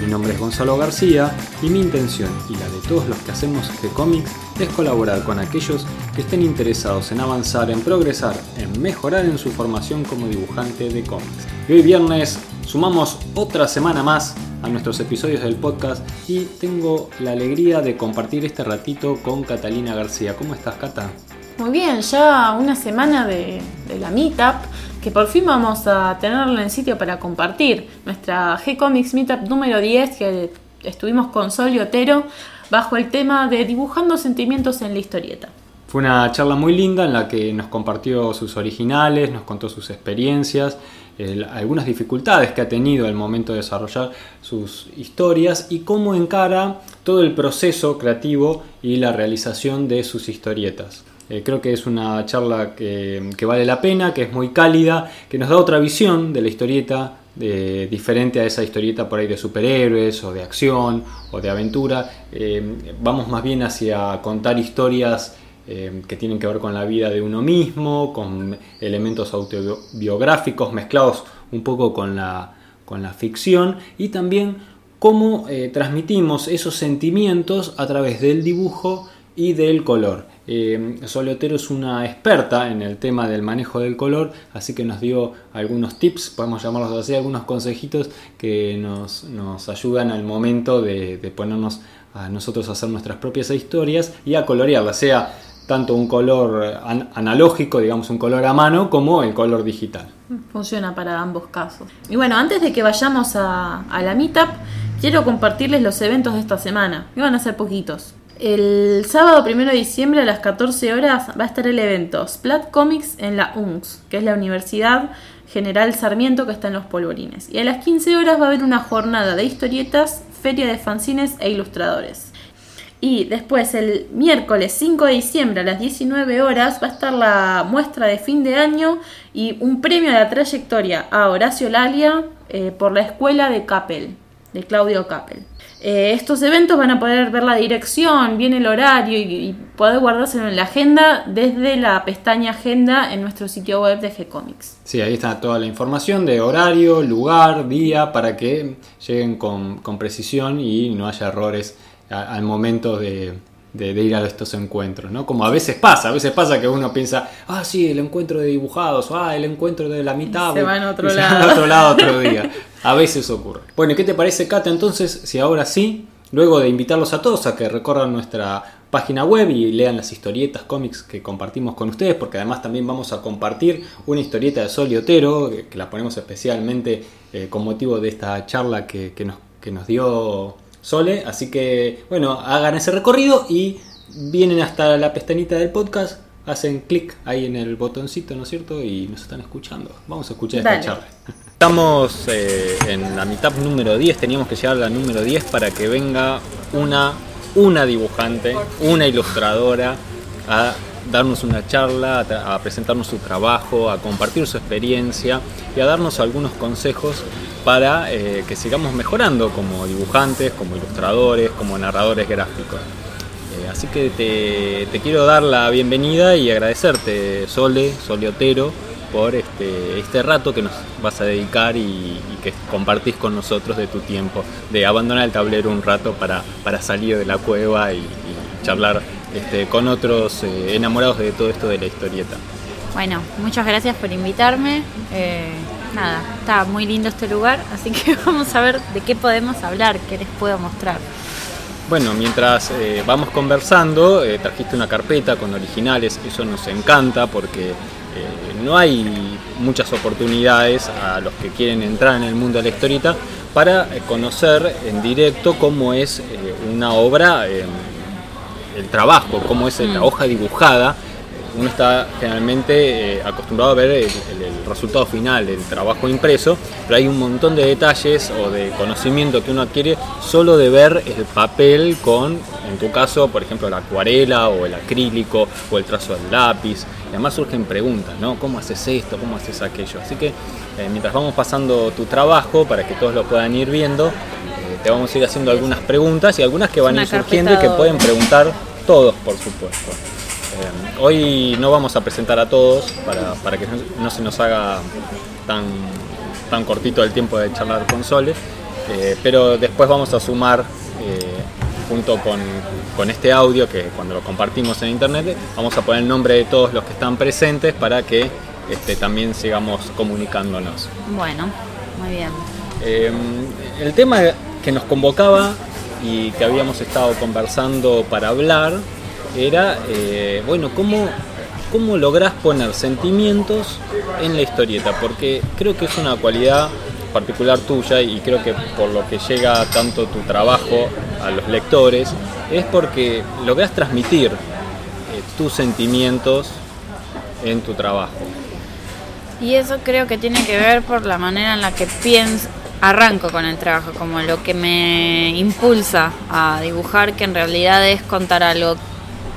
Mi nombre es Gonzalo García y mi intención y la de todos los que hacemos G-Comics es colaborar con aquellos que estén interesados en avanzar, en progresar, en mejorar en su formación como dibujante de cómics. Y hoy viernes sumamos otra semana más a nuestros episodios del podcast y tengo la alegría de compartir este ratito con Catalina García. ¿Cómo estás, Cata? Muy bien, ya una semana de, la Meetup, que por fin vamos a tenerla en sitio para compartir. Nuestra G-Comics Meetup número 10, que estuvimos con Sol y Otero, bajo el tema de dibujando sentimientos en la historieta. Fue una charla muy linda en la que nos compartió sus originales, nos contó sus experiencias algunas dificultades que ha tenido al momento de desarrollar sus historias y cómo encara todo el proceso creativo y la realización de sus historietas. Eh, creo que es una charla que, vale la pena, que es muy cálida, que nos da otra visión de la historieta, diferente a esa historieta por ahí de superhéroes o de acción o de aventura. Eh, vamos más bien hacia contar historias eh, que tienen que ver con la vida de uno mismo, con elementos autobiográficos mezclados un poco con la, con la ficción y también cómo transmitimos esos sentimientos a través del dibujo y del color. Eh, Solotero es una experta en el tema del manejo del color, así que nos dio algunos tips, podemos llamarlos así, algunos consejitos que nos, ayudan al momento de, ponernos a nosotros a hacer nuestras propias historias y a colorearlas, sea tanto un color analógico, digamos un color a mano, como el color digital. Funciona para ambos casos. Y bueno, antes de que vayamos a, la Meetup, quiero compartirles los eventos de esta semana, que van a ser poquitos. El sábado 1 de diciembre a las 14 horas va a estar el evento Splat Comics en la UNCS, que es la Universidad General Sarmiento que está en Los Polvorines. Y a las 15 horas va a haber una jornada de historietas, feria de fanzines e ilustradores. Y después el miércoles 5 de diciembre a las 19 horas va a estar la muestra de fin de año y un premio de la trayectoria a Horacio Lalia eh, por la escuela de Capel, de Claudio Capel. Eh, estos eventos van a poder ver la dirección, bien el horario y, y, poder guardárselo en la agenda desde la pestaña agenda en nuestro sitio web de G-Comics. Sí, ahí está toda la información de horario, lugar, día, para que lleguen con, con precisión y no haya errores al momento de, ir a estos encuentros, ¿no? Como a veces pasa, a veces pasa que uno piensa, ah, sí, el encuentro de dibujados, ah, el encuentro de la mitad. se va en otro lado. otro lado otro día. A veces ocurre. Bueno, ¿qué te parece, Kata? Entonces, si ahora sí, luego de invitarlos a todos a que recorran nuestra página web y lean las historietas, cómics que compartimos con ustedes, porque además también vamos a compartir una historieta de Sol y Otero, que, la ponemos especialmente eh, con motivo de esta charla que, nos, que nos dio Sole. Así que, bueno, hagan ese recorrido y vienen hasta la pestañita del podcast, hacen clic ahí en el botoncito, ¿no es cierto? Y nos están escuchando. Vamos a escuchar esta charla. Estamos eh, en la mitad número 10, teníamos que llegar a la número 10 para que venga una, una dibujante, una ilustradora a darnos una charla, a, presentarnos su trabajo, a compartir su experiencia y a darnos algunos consejos para eh, que sigamos mejorando como dibujantes, como ilustradores, como narradores gráficos. Eh, así que te, quiero dar la bienvenida y agradecerte, Sole, Soleotero, por este, este rato que nos vas a dedicar y, que compartís con nosotros de tu tiempo, de abandonar el tablero un rato para, para salir de la cueva y charlar este, con otros eh, enamorados de todo esto de la historieta. Bueno, muchas gracias por invitarme. Eh, nada, está muy lindo este lugar, así que vamos a ver de qué podemos hablar, qué les puedo mostrar. Bueno, mientras eh, vamos conversando, trajiste una carpeta con originales, eso nos encanta porque no hay muchas oportunidades a los que quieren entrar en el mundo de la historieta para conocer en directo cómo es una obra el trabajo, cómo es la mm. hoja dibujada, uno está generalmente eh, acostumbrado a ver el, resultado final del trabajo impreso, pero hay un montón de detalles o de conocimiento que uno adquiere solo de ver el papel con, en tu caso, por ejemplo, la acuarela o el acrílico o el trazo del lápiz. Y además surgen preguntas, ¿no? ¿Cómo haces esto? ¿Cómo haces aquello? Así que eh, mientras vamos pasando tu trabajo, para que todos lo puedan ir viendo, eh, te vamos a ir haciendo algunas preguntas y algunas que van a ir surgiendo y que pueden preguntar todos, por supuesto. Eh, hoy no vamos a presentar a todos para, que no, se nos haga tan, tan cortito el tiempo de charlar con Sole, pero después vamos a sumar junto con, con, este audio que cuando lo compartimos en internet vamos a poner el nombre de todos los que están presentes para que este, también sigamos comunicándonos. Bueno, muy bien. El tema que nos convocaba y que habíamos estado conversando para hablar era, eh, bueno, ¿cómo, cómo lográs poner sentimientos en la historieta, porque creo que es una cualidad particular tuya y creo que por lo que llega tanto tu trabajo a los lectores es porque logras transmitir eh, tus sentimientos en tu trabajo. Y eso creo que tiene que ver por la manera en la que pienso, arranco con el trabajo, como lo que me impulsa a dibujar, que en realidad es contar algo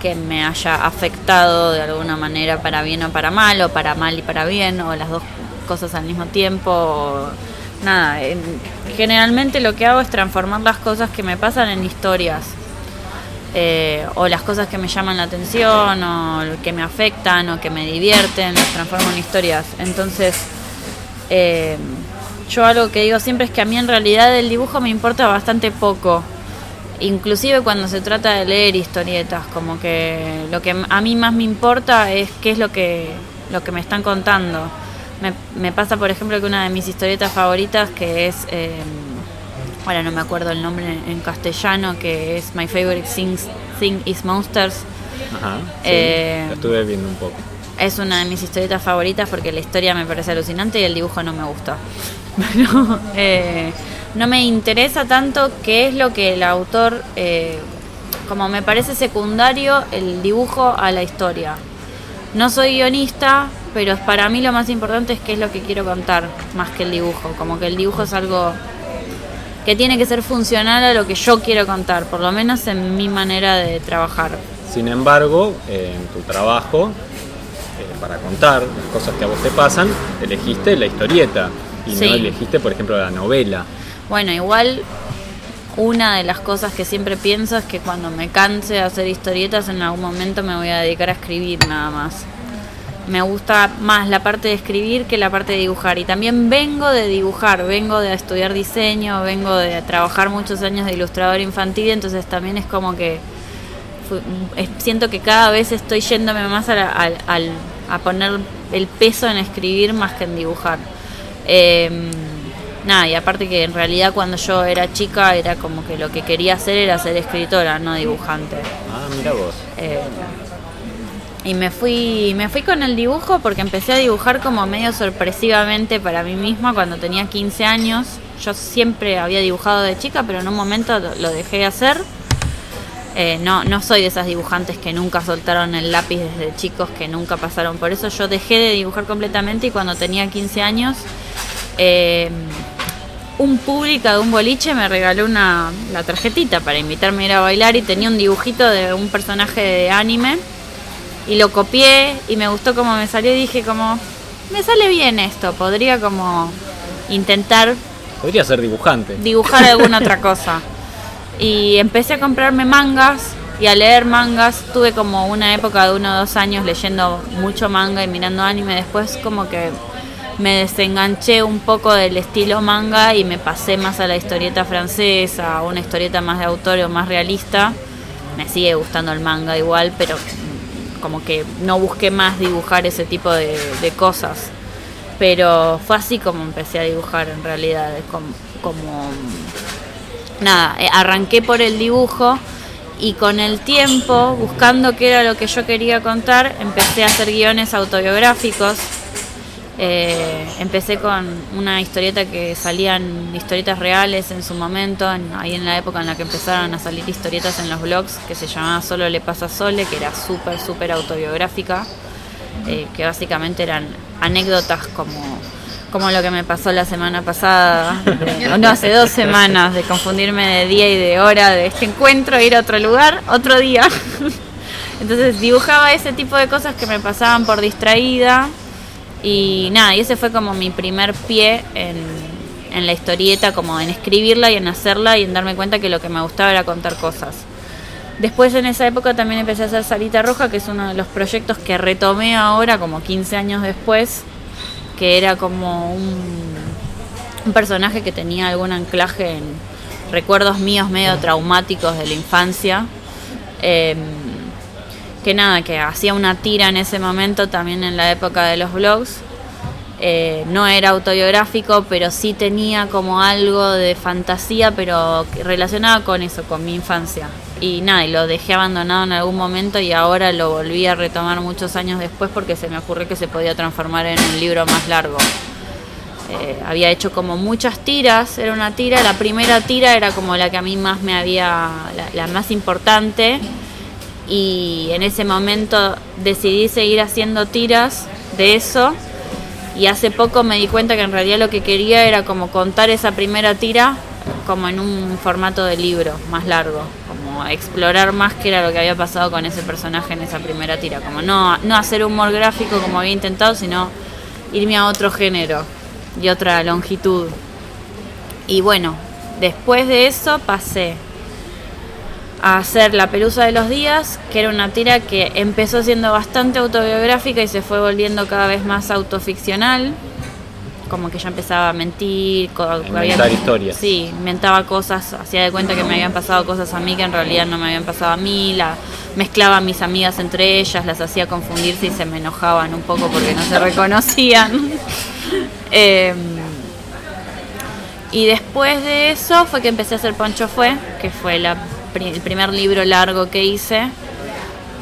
que me haya afectado de alguna manera para bien o para mal, o para mal y para bien, o las dos cosas al mismo tiempo. nada, generalmente lo que hago es transformar las cosas que me pasan en historias eh, o las cosas que me llaman la atención o que me afectan o que me divierten, las transformo en historias. Entonces, eh, yo algo que digo siempre es que a mí en realidad el dibujo me importa bastante poco. Inclusive cuando se trata de leer historietas, como que lo que a mí más me importa es qué es lo que, lo que me están contando. Me, me pasa, por ejemplo, que una de mis historietas favoritas, que es... Eh, ahora no me acuerdo el nombre en castellano, que es My Favorite Thing is Monsters. Ajá, eh, estuve viendo un poco. Es una de mis historietas favoritas porque la historia me parece alucinante y el dibujo no me gusta. Pero eh, no me interesa tanto qué es lo que el autor, eh, como me parece secundario, el dibujo a la historia. No soy guionista, pero para mí lo más importante es qué es lo que quiero contar, más que el dibujo. Como que el dibujo es algo que tiene que ser funcional a lo que yo quiero contar, por lo menos en mi manera de trabajar. Sin embargo, en tu trabajo, eh, para contar las cosas que a vos te pasan, elegiste la historieta y no elegiste, por ejemplo, la novela. Bueno, igual una de las cosas que siempre pienso es que cuando me canse de hacer historietas, en algún momento me voy a dedicar a escribir nada más me gusta más la parte de escribir que la parte de dibujar. Y también vengo de dibujar, vengo de estudiar diseño, vengo de trabajar muchos años de ilustrador infantil, entonces también es como que siento que cada vez estoy yéndome más a, a, poner el peso en escribir más que en dibujar. Em, nada, y aparte que en realidad cuando yo era chica era como que lo que quería hacer era ser escritora, no dibujante. Ah, mira vos. Eh, y me fui, me fui con el dibujo porque empecé a dibujar como medio sorpresivamente para mí misma cuando tenía 15 años. Yo siempre había dibujado de chica, pero en un momento lo dejé de hacer. Eh, no, no soy de esas dibujantes que nunca soltaron el lápiz desde chicos, que nunca pasaron por eso. Yo dejé de dibujar completamente y cuando tenía 15 años, eh, un público de un boliche me regaló una, la tarjetita para invitarme a ir a bailar y tenía un dibujito de un personaje de anime y lo copié y me gustó como me salió y dije como, me sale bien esto, podría como intentar... Podría ser dibujante. Dibujar alguna otra cosa. Y empecé a comprarme mangas y a leer mangas. Tuve como una época de uno o dos años leyendo mucho manga y mirando anime. Después como que me desenganché un poco del estilo manga y me pasé más a la historieta francesa, a una historieta más de autor o más realista. Me sigue gustando el manga igual, pero como que no busqué más dibujar ese tipo de, cosas. Pero fue así como empecé a dibujar en realidad, como, como nada, eh, arranqué por el dibujo y con el tiempo, buscando qué era lo que yo quería contar, empecé a hacer guiones autobiográficos eh, empecé con una historieta que salían historietas reales en su momento, ahí en la época en la que empezaron a salir historietas en los blogs, que se llamaba Solo le pasa a Sole, que era súper, súper autobiográfica. eh, que básicamente eran anécdotas como, como lo que me pasó la semana pasada, o no, hace dos semanas, de confundirme de día y de hora de este encuentro, ir a otro lugar, otro día. Entonces dibujaba ese tipo de cosas que me pasaban por distraída y nada, y ese fue como mi primer pie en, en la historieta, como en escribirla y en hacerla y en darme cuenta que lo que me gustaba era contar cosas. Después en esa época también empecé a hacer Sarita Roja, que es uno de los proyectos que retomé ahora, como 15 años después, que era como un, personaje que tenía algún anclaje en recuerdos míos medio traumáticos de la infancia. Eh, que nada, que hacía una tira en ese momento también en la época de los blogs. Eh, no era autobiográfico, pero sí tenía como algo de fantasía, pero relacionado con eso, con mi infancia. Y nada, y lo dejé abandonado en algún momento y ahora lo volví a retomar muchos años después porque se me ocurrió que se podía transformar en un libro más largo. Eh, había hecho como muchas tiras, era una tira, la primera tira era como la que a mí más me había, la, la más importante y en ese momento decidí seguir haciendo tiras de eso y hace poco me di cuenta que en realidad lo que quería era como contar esa primera tira como en un formato de libro más largo, como explorar más qué era lo que había pasado con ese personaje en esa primera tira, como no, no hacer humor gráfico como había intentado, sino irme a otro género y otra longitud. Y bueno, después de eso pasé a hacer La Pelusa de los Días, que era una tira que empezó siendo bastante autobiográfica y se fue volviendo cada vez más autoficcional. Como que ya empezaba a mentir, inventar historias. Sí, inventaba cosas, hacía de cuenta que me habían pasado cosas a mí que en realidad no me habían pasado a mí, la, mezclaba a mis amigas entre ellas, las hacía confundirse y se me enojaban un poco porque no se reconocían. eh, y después de eso fue que empecé a hacer Poncho Fue, que fue la el primer libro largo que hice,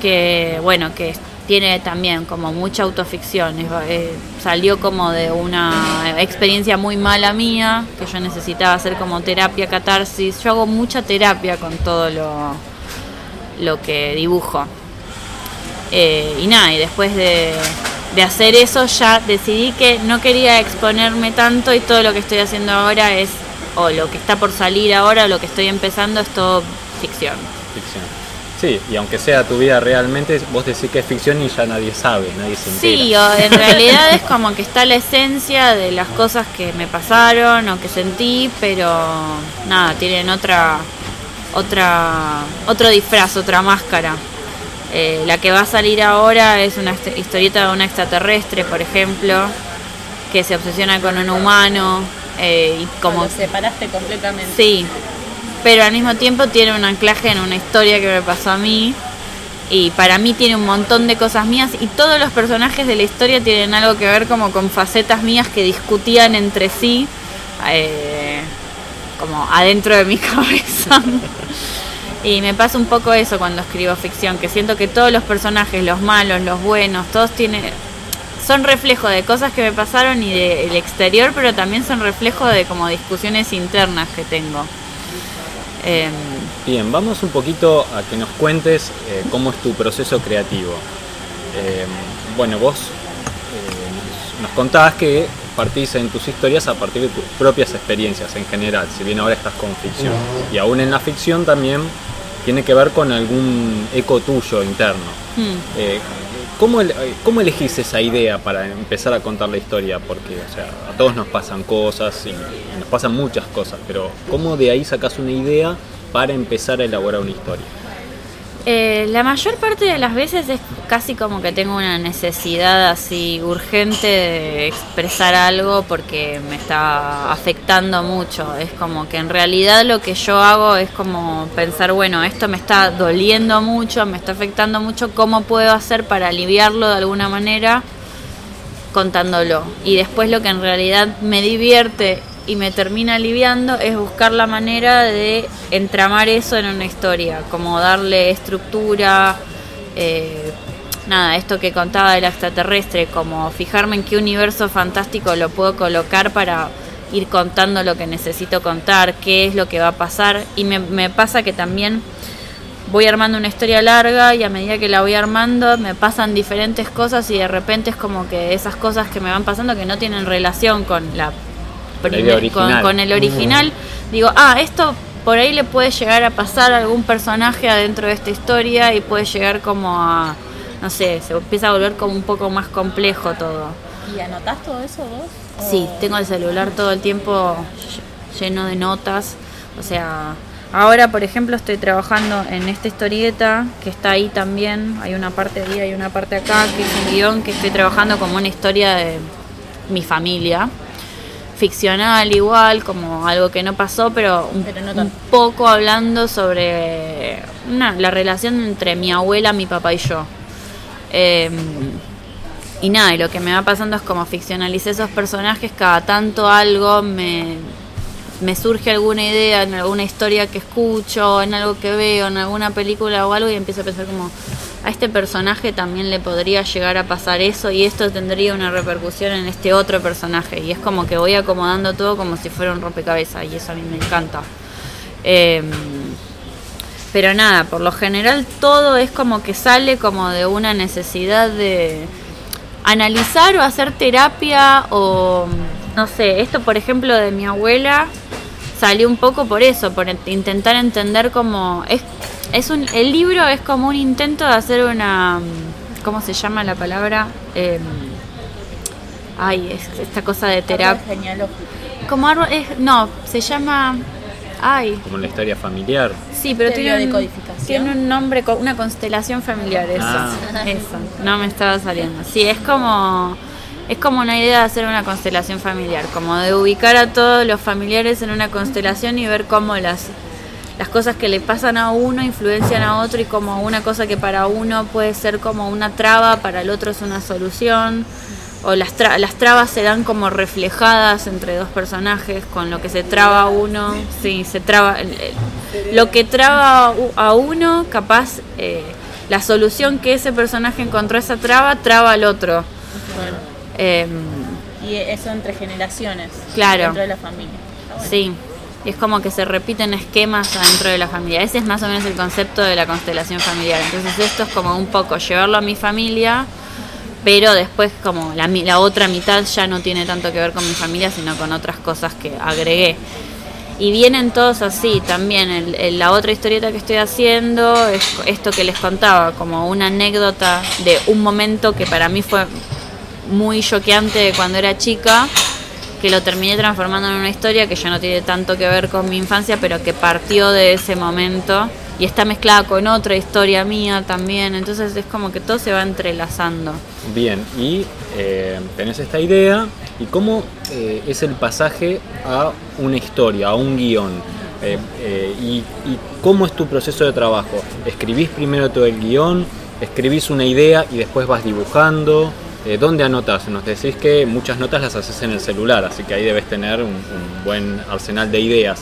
que bueno, que tiene también como mucha autoficción, eh, salió como de una experiencia muy mala mía, que yo necesitaba hacer como terapia, catarsis, yo hago mucha terapia con todo lo, lo que dibujo. Eh, y nada, y después de, de hacer eso ya decidí que no quería exponerme tanto y todo lo que estoy haciendo ahora es, o lo que está por salir ahora, lo que estoy empezando es todo ficción. Ficción. Sí, y aunque sea tu vida realmente, vos decís que es ficción y ya nadie sabe, nadie se entera. Sí, o en realidad es como que está la esencia de las cosas que me pasaron o que sentí, pero nada, tienen otra, otra, otro disfraz, otra máscara. Eh, la que va a salir ahora es una historieta de una extraterrestre, por ejemplo, que se obsesiona con un humano eh, y como Lo separaste completamente. Sí, pero al mismo tiempo tiene un anclaje en una historia que me pasó a mí. Y para mí tiene un montón de cosas mías y todos los personajes de la historia tienen algo que ver como con facetas mías que discutían entre sí, eh, como adentro de mi cabeza. y me pasa un poco eso cuando escribo ficción, que siento que todos los personajes, los malos, los buenos, todos tienen son reflejo de cosas que me pasaron y del exterior, pero también son reflejo de como discusiones internas que tengo. Eh, Bien, vamos un poquito a que nos cuentes eh, cómo es tu proceso creativo. Eh, bueno, vos nos, nos contabas que partís en tus historias a partir de tus propias experiencias en general, si bien ahora estás con ficción. Y aún en la ficción también tiene que ver con algún eco tuyo interno. Hmm. Eh, ¿cómo, el- ¿Cómo elegís esa idea para empezar a contar la historia? Porque o sea, a todos nos pasan cosas y, y nos pasan muchas cosas, pero ¿cómo de ahí sacas una idea para empezar a elaborar una historia? Eh, la mayor parte de las veces es casi como que tengo una necesidad así urgente de expresar algo porque me está afectando mucho. Es como que en realidad lo que yo hago es como pensar, bueno, esto me está doliendo mucho, me está afectando mucho, ¿cómo puedo hacer para aliviarlo de alguna manera? contándolo. Y después lo que en realidad me divierte y me termina aliviando es buscar la manera de entramar eso en una historia, como darle estructura, eh, nada, esto que contaba del extraterrestre, como fijarme en qué universo fantástico lo puedo colocar para ir contando lo que necesito contar, qué es lo que va a pasar. Y me, me pasa que también voy armando una historia larga y a medida que la voy armando me pasan diferentes cosas y de repente es como que esas cosas que me van pasando que no tienen relación con la, primer- con, el original, digo, ah, esto por ahí le puede llegar a pasar a algún personaje adentro de esta historia y puede llegar como a, no sé, se empieza a volver como un poco más complejo todo. ¿Y anotás todo eso vos? Sí, ¿O- tengo el celular todo el tiempo ll- lleno de notas. O sea, ahora por ejemplo estoy trabajando en esta historieta que está ahí también. Hay una parte ahí, hay una parte acá, que es un guion que estoy trabajando como una historia de mi familia. Ficcional igual, como algo que no pasó, pero un, Pero no un poco hablando sobre una, la relación entre mi abuela, mi papá y yo. Em, y nada, y lo que me va pasando es como ficcionalicé esos personajes, cada tanto algo me, me surge alguna idea en alguna historia que escucho, en algo que veo, en alguna película o algo, y empiezo a pensar como, a este personaje también le podría llegar a pasar eso y esto tendría una repercusión en este otro personaje. Y es como que voy acomodando todo como si fuera un rompecabezas, y eso a mí me encanta. Em, pero nada, por lo general todo es como que sale como de una necesidad de analizar o hacer terapia o no sé, esto por ejemplo de mi abuela salió un poco por eso, por ent- intentar entender como es es un el libro es como un intento de hacer una ¿cómo se llama la palabra? Em, ay, es esta cosa de terapia. Como árbol, es, no, se llama ay, Como la historia familiar. Sí, pero tiene un, tiene un nombre, co- una constelación familiar, eso. Ah. Eso, no me estaba saliendo. Sí, es como es como una idea de hacer una constelación familiar, como de ubicar a todos los familiares en una constelación y ver cómo las las cosas que le pasan a uno influencian a otro y como una cosa que para uno puede ser como una traba, para el otro es una solución. O las, tra- las trabas se dan como reflejadas entre dos personajes, con lo que se traba uno, sí, se traba, lo que traba a uno, capaz eh, la solución que ese personaje encontró a esa traba, traba al otro. Em, y eso entre generaciones. Claro. Dentro de la familia. Bueno. Sí, y es como que se repiten esquemas dentro de la familia. Ese es más o menos el concepto de la constelación familiar. Entonces esto es como un poco llevarlo a mi familia, pero después como la, la otra mitad ya no tiene tanto que ver con mi familia, sino con otras cosas que agregué. Y vienen todos así también. El- el- la otra historieta que estoy haciendo es esto que les contaba, como una anécdota de un momento que para mí fue muy choqueante cuando era chica, que lo terminé transformando en una historia que ya no tiene tanto que ver con mi infancia, pero que partió de ese momento y está mezclada con otra historia mía también. Entonces es como que todo se va entrelazando. Bien, y eh, tenés esta idea, ¿y cómo eh, es el pasaje a una historia, a un guion? Eh, y, y cómo es tu proceso de trabajo? ¿Escribís primero todo el guion? ¿Escribís una idea y después vas dibujando? Eh, ¿Dónde anotas? Nos decís que muchas notas las haces en el celular, así que ahí debes tener un, buen arsenal de ideas.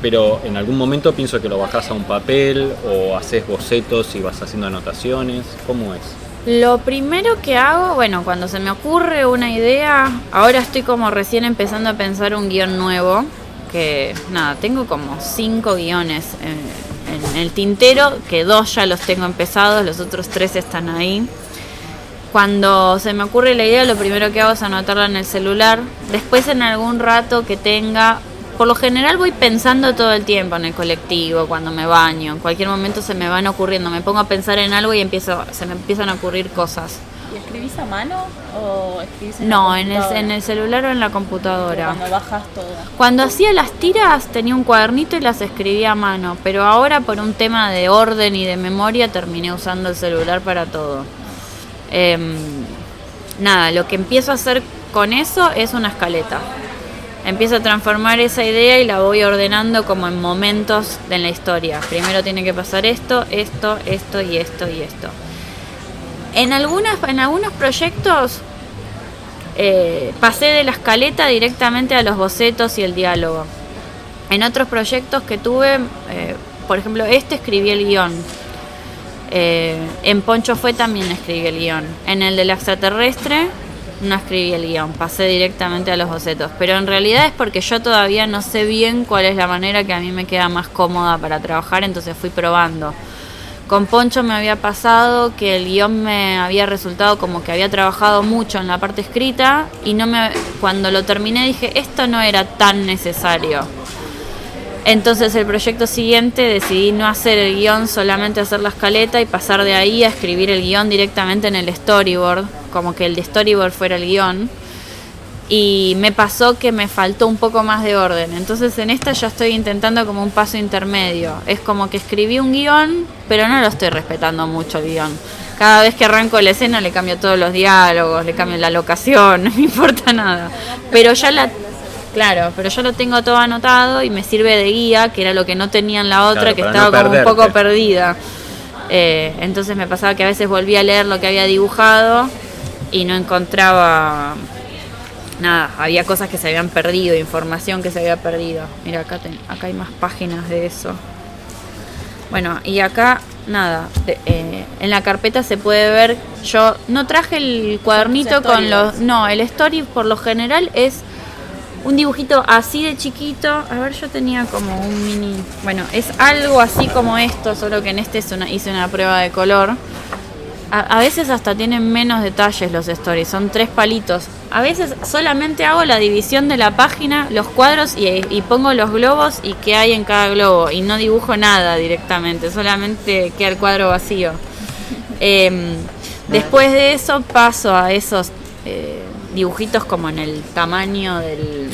Pero en algún momento pienso que lo bajás a un papel o haces bocetos y vas haciendo anotaciones. ¿Cómo es? Lo primero que hago, bueno, cuando se me ocurre una idea, ahora estoy como recién empezando a pensar un guion nuevo, que nada, tengo como cinco guiones en el tintero, que dos ya los tengo empezados, los otros tres están ahí. Cuando se me ocurre la idea, lo primero que hago es anotarla en el celular. Después en algún rato que tenga, por lo general voy pensando todo el tiempo en el colectivo, cuando me baño, en cualquier momento se me van ocurriendo, me pongo a pensar en algo y empiezo, se me empiezan a ocurrir cosas. ¿Y escribís a mano o escribís en No, la en el, en el celular o en la computadora. Cuando bajas todo. Cuando hacía las tiras tenía un cuadernito y las escribía a mano, pero ahora por un tema de orden y de memoria terminé usando el celular para todo. Em, nada, lo que empiezo a hacer con eso es una escaleta. Empiezo a transformar esa idea y la voy ordenando como en momentos de la historia. Primero tiene que pasar esto, esto, esto y esto y esto. En, algunas, en algunos proyectos eh, pasé de la escaleta directamente a los bocetos y el diálogo. En otros proyectos que tuve, eh, por ejemplo, este escribí el guion. Eh, en Poncho fue también escribí el guion. En el del extraterrestre no escribí el guion, pasé directamente a los bocetos. Pero en realidad es porque yo todavía no sé bien cuál es la manera que a mí me queda más cómoda para trabajar, entonces fui probando. con Poncho me había pasado que el guion me había resultado como que había trabajado mucho en la parte escrita y no me cuando lo terminé dije esto no era tan necesario. Entonces el proyecto siguiente decidí no hacer el guion, solamente hacer la escaleta y pasar de ahí a escribir el guion directamente en el storyboard, como que el de storyboard fuera el guion y me pasó que me faltó un poco más de orden. Entonces en esta ya estoy intentando como un paso intermedio. Es como que escribí un guion, pero no lo estoy respetando mucho el guion. Cada vez que arranco la escena le cambio todos los diálogos, le cambio la locación, no me importa nada. Pero ya la... Claro, pero yo lo tengo todo anotado y me sirve de guía, que era lo que no tenía en la otra, que estaba como un poco perdida. Eh, entonces me pasaba que a veces volvía a leer lo que había dibujado y no encontraba nada, había cosas que se habían perdido, información que se había perdido. Mira, acá, acá hay más páginas de eso. Bueno, y acá, nada, eh, en la carpeta se puede ver, yo no traje el cuadernito con los... No, el story por lo general es un dibujito así de chiquito. A ver, yo tenía como un mini... Bueno, es algo así como esto, solo que en este hice una prueba de color. A, veces hasta tienen menos detalles los stories, son tres palitos. A veces solamente hago la división de la página, los cuadros y, pongo los globos y qué hay en cada globo. Y no dibujo nada directamente, solamente queda el cuadro vacío. Em, después de eso paso a esos eh, dibujitos como en el tamaño del,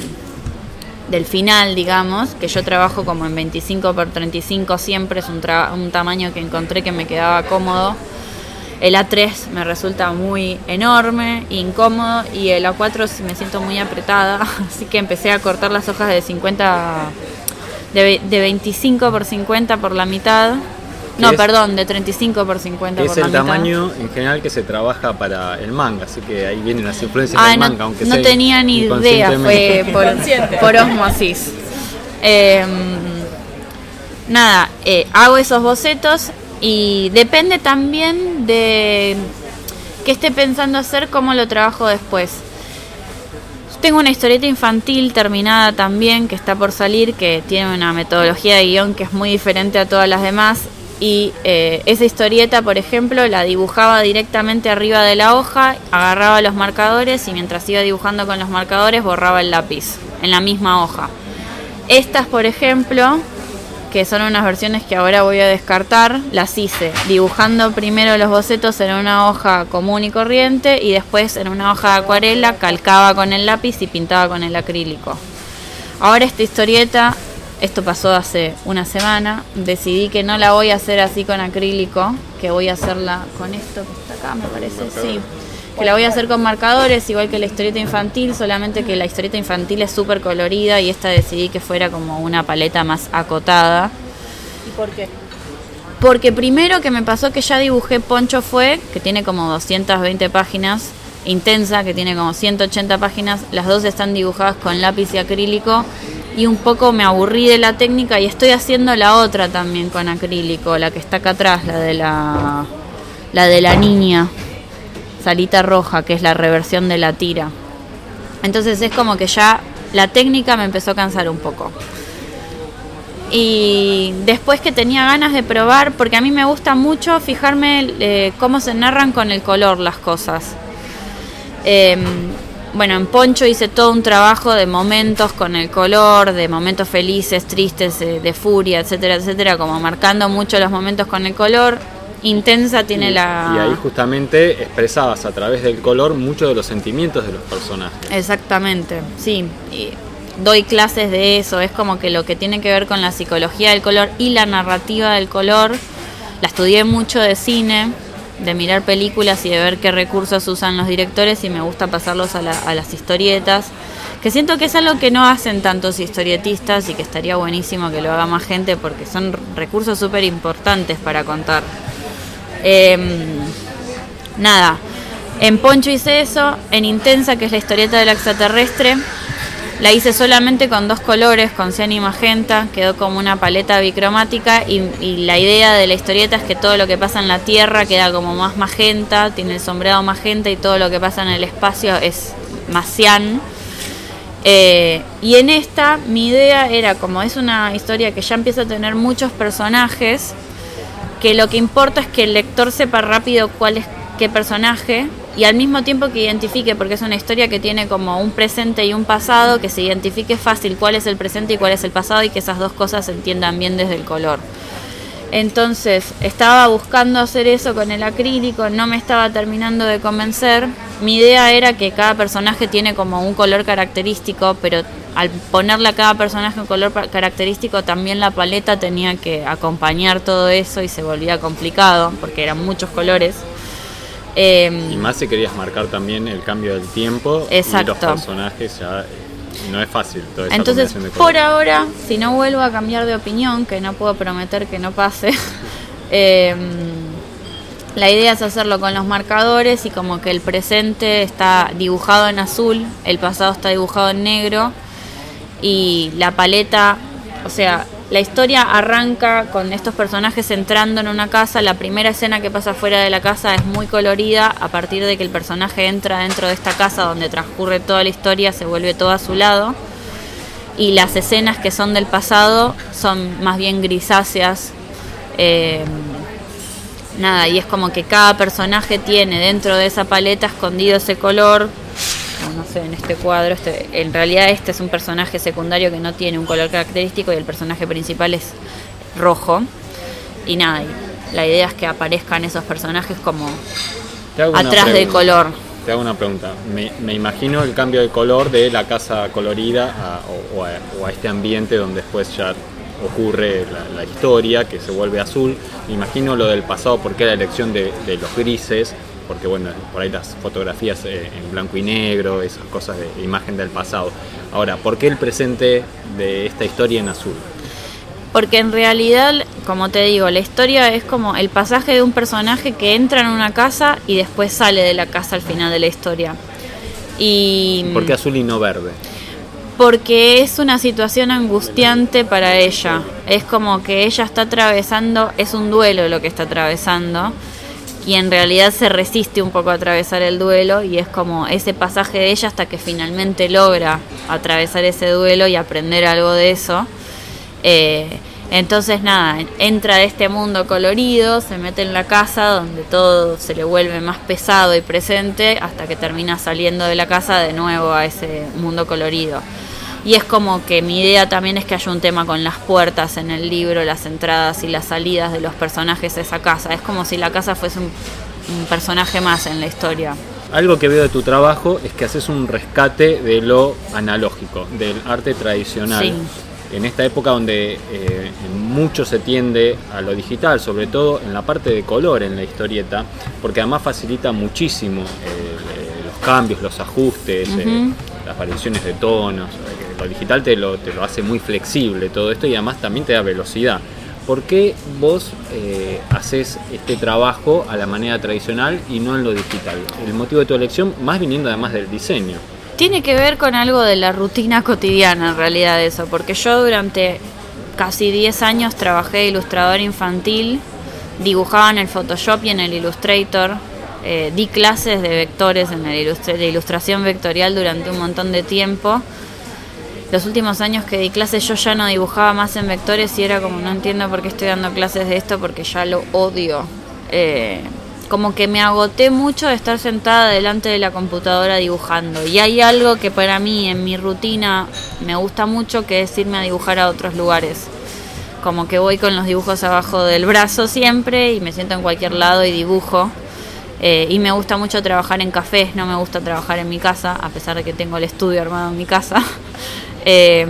del final, digamos, que yo trabajo como en 25 por 35 siempre, es un, un tamaño que encontré que me quedaba cómodo el A3 me resulta muy enorme, incómodo y el A4 me siento muy apretada, así que empecé a cortar las hojas de 50 de, 25 por 50 por la mitad. No, perdón, de 35 por 50 es el tamaño en general que se trabaja para el manga, así que ahí vienen las influencias del manga, aunque no tenía ni idea, fue por, osmosis. Em, nada, eh, hago esos bocetos y depende también de qué esté pensando hacer, cómo lo trabajo después. Tengo una historieta infantil terminada también que está por salir, que tiene una metodología de guion que es muy diferente a todas las demás. Y eh, esa historieta, por ejemplo, la dibujaba directamente arriba de la hoja, agarraba los marcadores y mientras iba dibujando con los marcadores borraba el lápiz en la misma hoja. Estas, por ejemplo, que son unas versiones que ahora voy a descartar, las hice dibujando primero los bocetos en una hoja común y corriente y después en una hoja de acuarela calcaba con el lápiz y pintaba con el acrílico. Ahora esta historieta, esto pasó hace una semana, decidí que no la voy a hacer así con acrílico, que voy a hacerla con esto que está acá, me parece, sí. Que la voy a hacer con marcadores, igual que la historieta infantil, solamente que la historieta infantil es súper colorida y esta decidí que fuera como una paleta más acotada. ¿Y por qué? Porque primero que me pasó que ya dibujé Poncho Fue, que tiene como 220 páginas, Intensa, que tiene como 180 páginas, las dos están dibujadas con lápiz y acrílico, y un poco me aburrí de la técnica y estoy haciendo la otra también con acrílico, la que está acá atrás, la de la, la, de la niña salita roja, que es la reversión de la tira. Entonces es como que ya la técnica me empezó a cansar un poco. Y después que tenía ganas de probar, porque a mí me gusta mucho fijarme eh, cómo se narran con el color las cosas. Em, bueno, en Poncho hice todo un trabajo de momentos con el color, de momentos felices, tristes, de, de furia, etcétera, etcétera, como marcando mucho los momentos con el color intensa tiene la... Y ahí justamente expresabas a través del color muchos de los sentimientos de los personajes. Exactamente, sí. Y doy clases de eso, es como que lo que tiene que ver con la psicología del color y la narrativa del color, la estudié mucho de cine, de mirar películas y de ver qué recursos usan los directores y me gusta pasarlos a, a las historietas que siento que es algo que no hacen tantos historietistas y que estaría buenísimo que lo haga más gente porque son recursos súper importantes para contar. Em, nada, en Poncho hice eso, en Intensa, que es la historieta del extraterrestre, la hice solamente con dos colores, con cian y magenta, quedó como una paleta bicromática y, la idea de la historieta es que todo lo que pasa en la Tierra queda como más magenta, tiene el sombreado magenta y todo lo que pasa en el espacio es más cian. Eh, y en esta mi idea era, como es una historia que ya empieza a tener muchos personajes, que lo que importa es que el lector sepa rápido cuál es qué personaje y al mismo tiempo que identifique, porque es una historia que tiene como un presente y un pasado, que se identifique fácil cuál es el presente y cuál es el pasado y que esas dos cosas se entiendan bien desde el color. Entonces estaba buscando hacer eso con el acrílico, no me estaba terminando de convencer. Mi idea era que cada personaje tiene como un color característico, pero al ponerle a cada personaje un color característico también la paleta tenía que acompañar todo eso y se volvía complicado porque eran muchos colores. Em, y más si querías marcar también el cambio del tiempo exacto. y los personajes ya eh, no es fácil. Toda esa Entonces, por ahora, si no vuelvo a cambiar de opinión, que no puedo prometer que no pase, em, la idea es hacerlo con los marcadores y como que el presente está dibujado en azul, el pasado está dibujado en negro y la paleta, o sea, la historia arranca con estos personajes entrando en una casa. La primera escena que pasa fuera de la casa es muy colorida. A partir de que el personaje entra dentro de esta casa donde transcurre toda la historia, se vuelve todo a su lado. Y las escenas que son del pasado son más bien grisáceas. Eh, nada, y es como que cada personaje tiene dentro de esa paleta escondido ese color en este cuadro, este, en realidad este es un personaje secundario que no tiene un color característico y el personaje principal es rojo. Y nada, la idea es que aparezcan esos personajes como atrás del color. Te hago una pregunta. Me, imagino el cambio de color de la casa colorida o, a, este ambiente donde después ya ocurre la, historia, que se vuelve azul. Me imagino lo del pasado, porque la elección de, de los grises porque bueno, por ahí las fotografías eh, en blanco y negro, esas cosas de imagen del pasado. Ahora, ¿por qué el presente de esta historia en azul? Porque en realidad, como te digo, la historia es como el pasaje de un personaje que entra en una casa y después sale de la casa al final de la historia. Y ¿Por qué azul y no verde? Porque es una situación angustiante para ella. Es como que ella está atravesando, es un duelo lo que está atravesando y en realidad se resiste un poco a atravesar el duelo y es como ese pasaje de ella hasta que finalmente logra atravesar ese duelo y aprender algo de eso. Eh, entonces nada, entra de este mundo colorido, se mete en la casa donde todo se le vuelve más pesado y presente hasta que termina saliendo de la casa de nuevo a ese mundo colorido. Y es como que mi idea también es que haya un tema con las puertas en el libro, las entradas y las salidas de los personajes de esa casa. Es como si la casa fuese un, personaje más en la historia. Algo que veo de tu trabajo es que haces un rescate de lo analógico, del arte tradicional. En esta época donde eh, mucho se tiende a lo digital, sobre todo en la parte de color en la historieta, porque además facilita muchísimo eh, eh, los cambios, los ajustes, las variaciones de tonos lo digital te lo, te lo hace muy flexible todo esto y además también te da velocidad. ¿Por qué vos eh, haces este trabajo a la manera tradicional y no en lo digital? El motivo de tu elección, más viniendo además del diseño. Tiene que ver con algo de la rutina cotidiana en realidad eso, porque yo durante casi 10 años trabajé de ilustrador infantil, dibujaba en el Photoshop y en el Illustrator, eh, di clases de vectores en el de ilustración vectorial durante un montón de tiempo los últimos años que di clases yo ya no dibujaba más en vectores y era como no entiendo por qué estoy dando clases de esto porque ya lo odio. Eh, como que me agoté mucho de estar sentada delante de la computadora dibujando. Y hay algo que para mí en mi rutina me gusta mucho que es irme a dibujar a otros lugares. Como que voy con los dibujos abajo del brazo siempre y me siento en cualquier lado y dibujo. Eh, y me gusta mucho trabajar en cafés, no me gusta trabajar en mi casa, a pesar de que tengo el estudio armado en mi casa. Eh,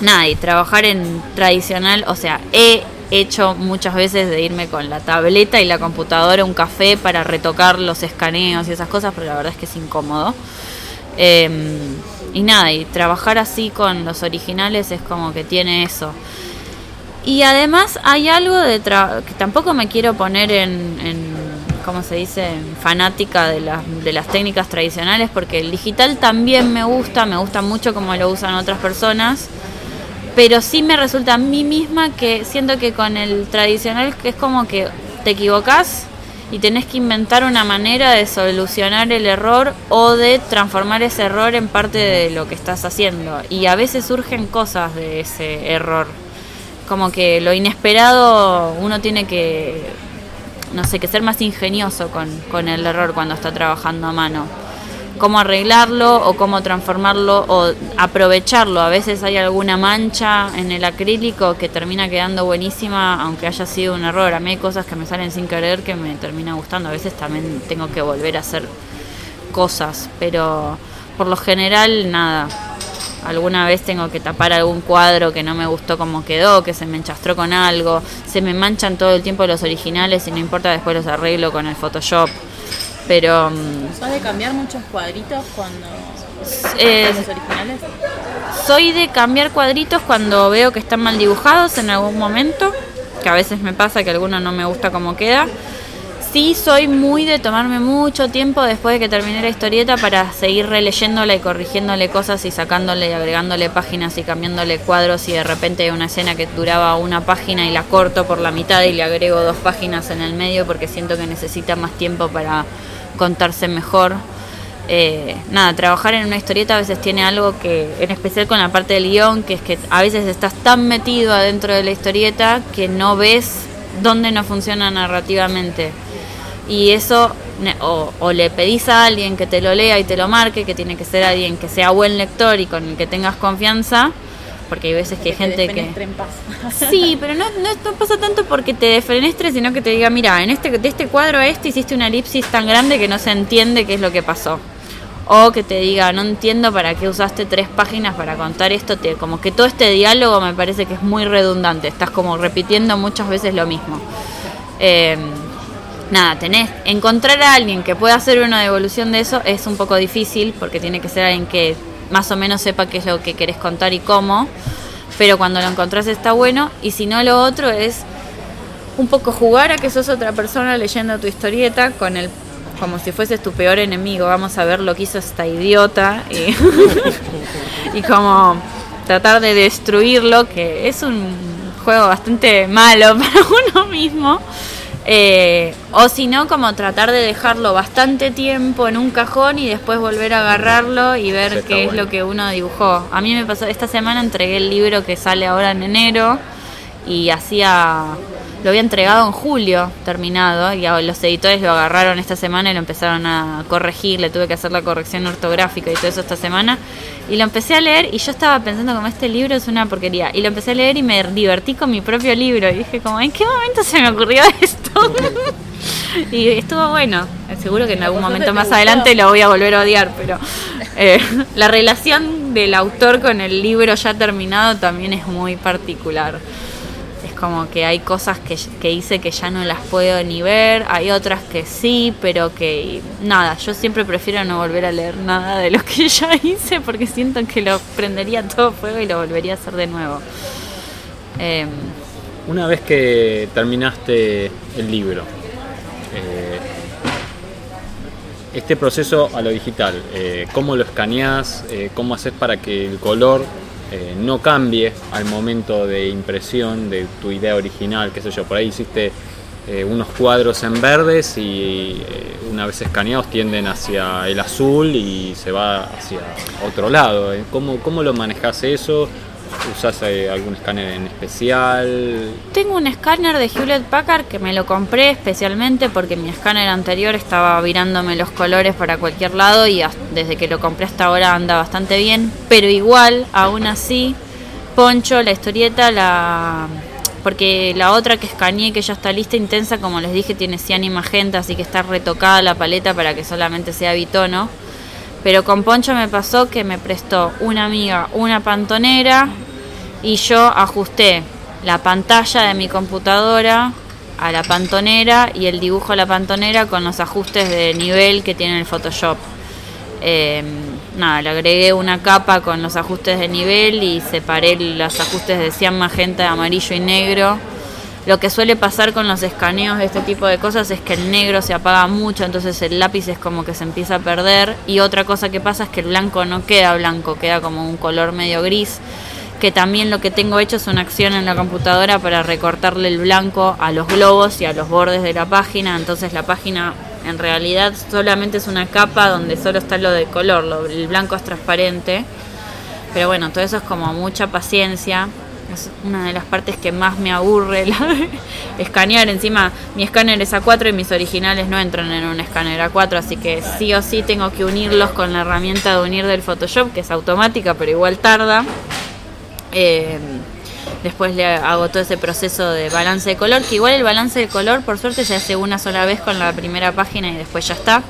nada, y trabajar en tradicional, o sea, he hecho muchas veces de irme con la tableta y la computadora un café para retocar los escaneos y esas cosas, pero la verdad es que es incómodo. Em, y nada, y trabajar así con los originales es como que tiene eso. Y además hay algo de que tampoco me quiero poner en como se dice, fanática de, de las técnicas tradicionales, porque el digital también me gusta, me gusta mucho como lo usan otras personas, pero sí me resulta a mí misma que siento que con el tradicional que es como que te equivocas y tenés que inventar una manera de solucionar el error o de transformar ese error en parte de lo que estás haciendo. Y a veces surgen cosas de ese error como que lo inesperado uno tiene que, no sé, que ser más ingenioso con, con el error cuando está trabajando a mano cómo arreglarlo o cómo transformarlo o aprovecharlo. A veces hay alguna mancha en el acrílico que termina quedando buenísima, aunque haya sido un error. A mí hay cosas que me salen sin querer que me termina gustando. A veces también tengo que volver a hacer cosas, pero por lo general nada. Alguna vez tengo que tapar algún cuadro que no me gustó como quedó, que se me enchastró con algo. Se me manchan todo el tiempo los originales y no importa, después los arreglo con el Photoshop. Pero. Mm, ¿Sos de cambiar muchos cuadritos cuando. Eh, los originales? Soy de cambiar cuadritos cuando veo que están mal dibujados en algún momento. Que a veces me pasa que alguno no me gusta como queda. Sí, soy muy de tomarme mucho tiempo después de que termine la historieta para seguir releyéndola y corrigiéndole cosas y sacándole y agregándole páginas y cambiándole cuadros y de repente hay una escena que duraba una página y la corto por la mitad y le agrego dos páginas en el medio porque siento que necesita más tiempo para contarse mejor. Eh, nada, trabajar en una historieta a veces tiene algo que, en especial con la parte del guion, que es que a veces estás tan metido adentro de la historieta que no ves dónde no funciona narrativamente. Y eso, o, o, le pedís a alguien que te lo lea y te lo marque, que tiene que ser alguien que sea buen lector y con el que tengas confianza, porque hay veces que, hay gente que... sí, pero no, no, pasa tanto porque te defenestre, sino que te diga, mira, en este, de este cuadro a este hiciste una elipsis tan grande que no se entiende qué es lo que pasó. O que te diga, no entiendo para qué usaste tres páginas para contar esto, te, como que todo este diálogo me parece que es muy redundante, estás como repitiendo muchas veces lo mismo. Em, nada, tenés, encontrar a alguien que pueda hacer una devolución de eso es un poco difícil porque tiene que ser alguien que más o menos sepa qué es lo que querés contar y cómo, pero cuando lo encontrás está bueno, y si no lo otro es un poco jugar a que sos otra persona leyendo tu historieta con el como si fueses tu peor enemigo, vamos a ver lo que hizo esta idiota y, y como tratar de destruirlo, que es un juego bastante malo para uno mismo. Eh, o si no, como tratar de dejarlo bastante tiempo en un cajón y después volver a agarrarlo y ver qué es lo que uno dibujó. A mí me pasó, esta semana entregué el libro que sale ahora en enero y hacía lo había entregado en julio, terminado, y los editores lo agarraron esta semana y lo empezaron a corregir, le tuve que hacer la corrección ortográfica y todo eso esta semana, y lo empecé a leer y yo estaba pensando como este libro es una porquería, y lo empecé a leer y me divertí con mi propio libro, y dije como, ¿en qué momento se me ocurrió esto? y estuvo bueno, seguro que en algún momento más adelante lo voy a volver a odiar, pero eh, la relación del autor con el libro ya terminado también es muy particular como que hay cosas que, que, hice que ya no las puedo ni ver, hay otras que sí, pero que nada, yo siempre prefiero no volver a leer nada de lo que ya hice porque siento que lo prendería todo fuego y lo volvería a hacer de nuevo. Em, Una vez que terminaste el libro, eh, este proceso a lo digital, eh, ¿cómo lo escaneás? Eh, ¿Cómo haces para que el color eh, no cambie al momento de impresión de tu idea original, qué sé yo, por ahí hiciste eh, unos cuadros en verdes y eh, una vez escaneados tienden hacia el azul y se va hacia otro lado. ¿Cómo, ¿Cómo lo manejas eso? ¿Usas eh, algún escáner en especial? Tengo un escáner de Hewlett Packard que me lo compré especialmente porque mi escáner anterior estaba virándome los colores para cualquier lado y desde que lo compré hasta ahora anda bastante bien. Pero igual, aún así, Poncho, la historieta, la porque la otra que escaneé que ya está lista intensa, como les dije, tiene cian y magenta, así que está retocada la paleta para que solamente sea bitono. Pero con Poncho me pasó que me prestó una amiga una pantonera y yo ajusté la pantalla de mi computadora a la pantonera y el dibujo a la pantonera con los ajustes de nivel que tiene el Photoshop. Em, nada, le agregué una capa con los ajustes de nivel y separé los ajustes de cian, magenta, amarillo y negro lo que suele pasar con los escaneos de este tipo de cosas es que el negro se apaga mucho, entonces el lápiz es como que se empieza a perder. Y otra cosa que pasa es que el blanco no queda blanco, queda como un color medio gris. Que también lo que tengo hecho es una acción en la computadora para recortarle el blanco a los globos y a los bordes de la página. Entonces la página en realidad solamente es una capa donde solo está lo de color, el blanco es transparente. Pero bueno, todo eso es como mucha paciencia Es una de las partes que más me aburre, la escanear. Encima, mi escáner es A4 y mis originales no entran en un escáner A4, así que sí o sí tengo que unirlos con la herramienta de unir del Photoshop, que es automática, pero igual tarda. Eh, después le hago todo ese proceso de balance de color, que igual el balance de color, por suerte, se hace una sola vez con la primera página y después ya está.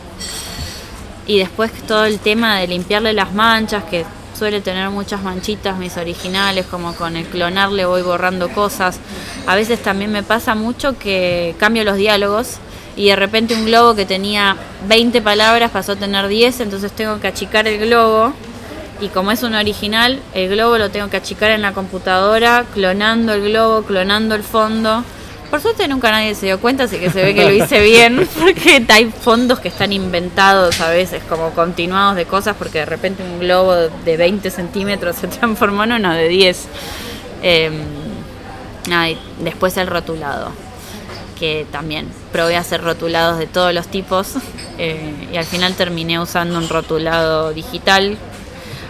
Y después todo el tema de limpiarle las manchas, que suele tener muchas manchitas mis originales, como con el clonar le voy borrando cosas. A veces también me pasa mucho que cambio los diálogos y de repente un globo que tenía 20 palabras pasó a tener 10, entonces tengo que achicar el globo. Y como es un original, el globo lo tengo que achicar en la computadora, clonando el globo, clonando el fondo. Por suerte nunca nadie se dio cuenta, así que se ve que lo hice bien, porque hay fondos que están inventados a veces, como continuados de cosas, porque de repente un globo de 20 centímetros se transformó en uno de 10. Eh, después el rotulado, que también probé a hacer rotulados de todos los tipos eh, y al final terminé usando un rotulado digital.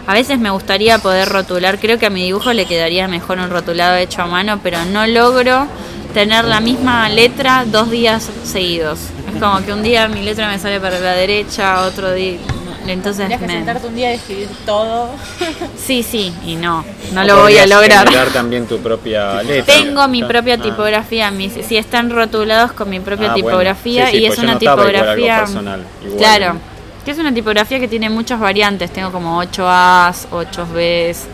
A veces me gustaría poder rotular, creo que a mi dibujo le quedaría mejor un rotulado hecho a mano, pero no logro tener la misma letra dos días seguidos. Es como que un día mi letra me sale para la derecha, otro día... Entonces Tendrías que me- sentarte un día y escribir todo. Sí, sí, y no, no O lo voy a lograr. generar también tu propia letra. Tengo mi Ah, propia ah. tipografía, mis, sí están rotulados con mi propia Ah, bueno. tipografía Sí, sí, y pues es una notaba igual algo tipografía personal, igual. Claro, que es una tipografía que tiene muchas variantes, tengo como 8 A's, 8 B's,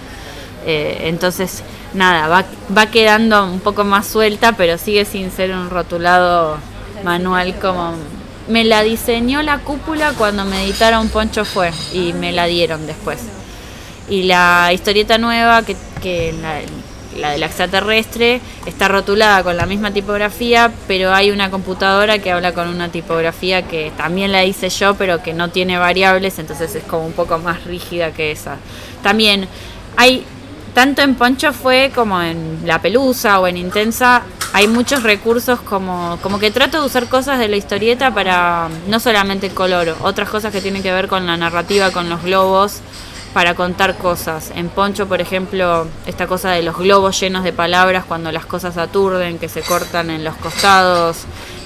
eh, entonces nada, va, va quedando un poco más suelta, pero sigue sin ser un rotulado manual como... Me la diseñó la cúpula cuando me editaron Poncho Fue y me la dieron después. Y la historieta nueva, que, que la, la del extraterrestre, está rotulada con la misma tipografía, pero hay una computadora que habla con una tipografía que también la hice yo, pero que no tiene variables, entonces es como un poco más rígida que esa. También hay, tanto en Poncho fue como en La Pelusa o en Intensa, hay muchos recursos como, como que trato de usar cosas de la historieta para no solamente el color, otras cosas que tienen que ver con la narrativa, con los globos, para contar cosas. En Poncho, por ejemplo, esta cosa de los globos llenos de palabras cuando las cosas aturden, que se cortan en los costados,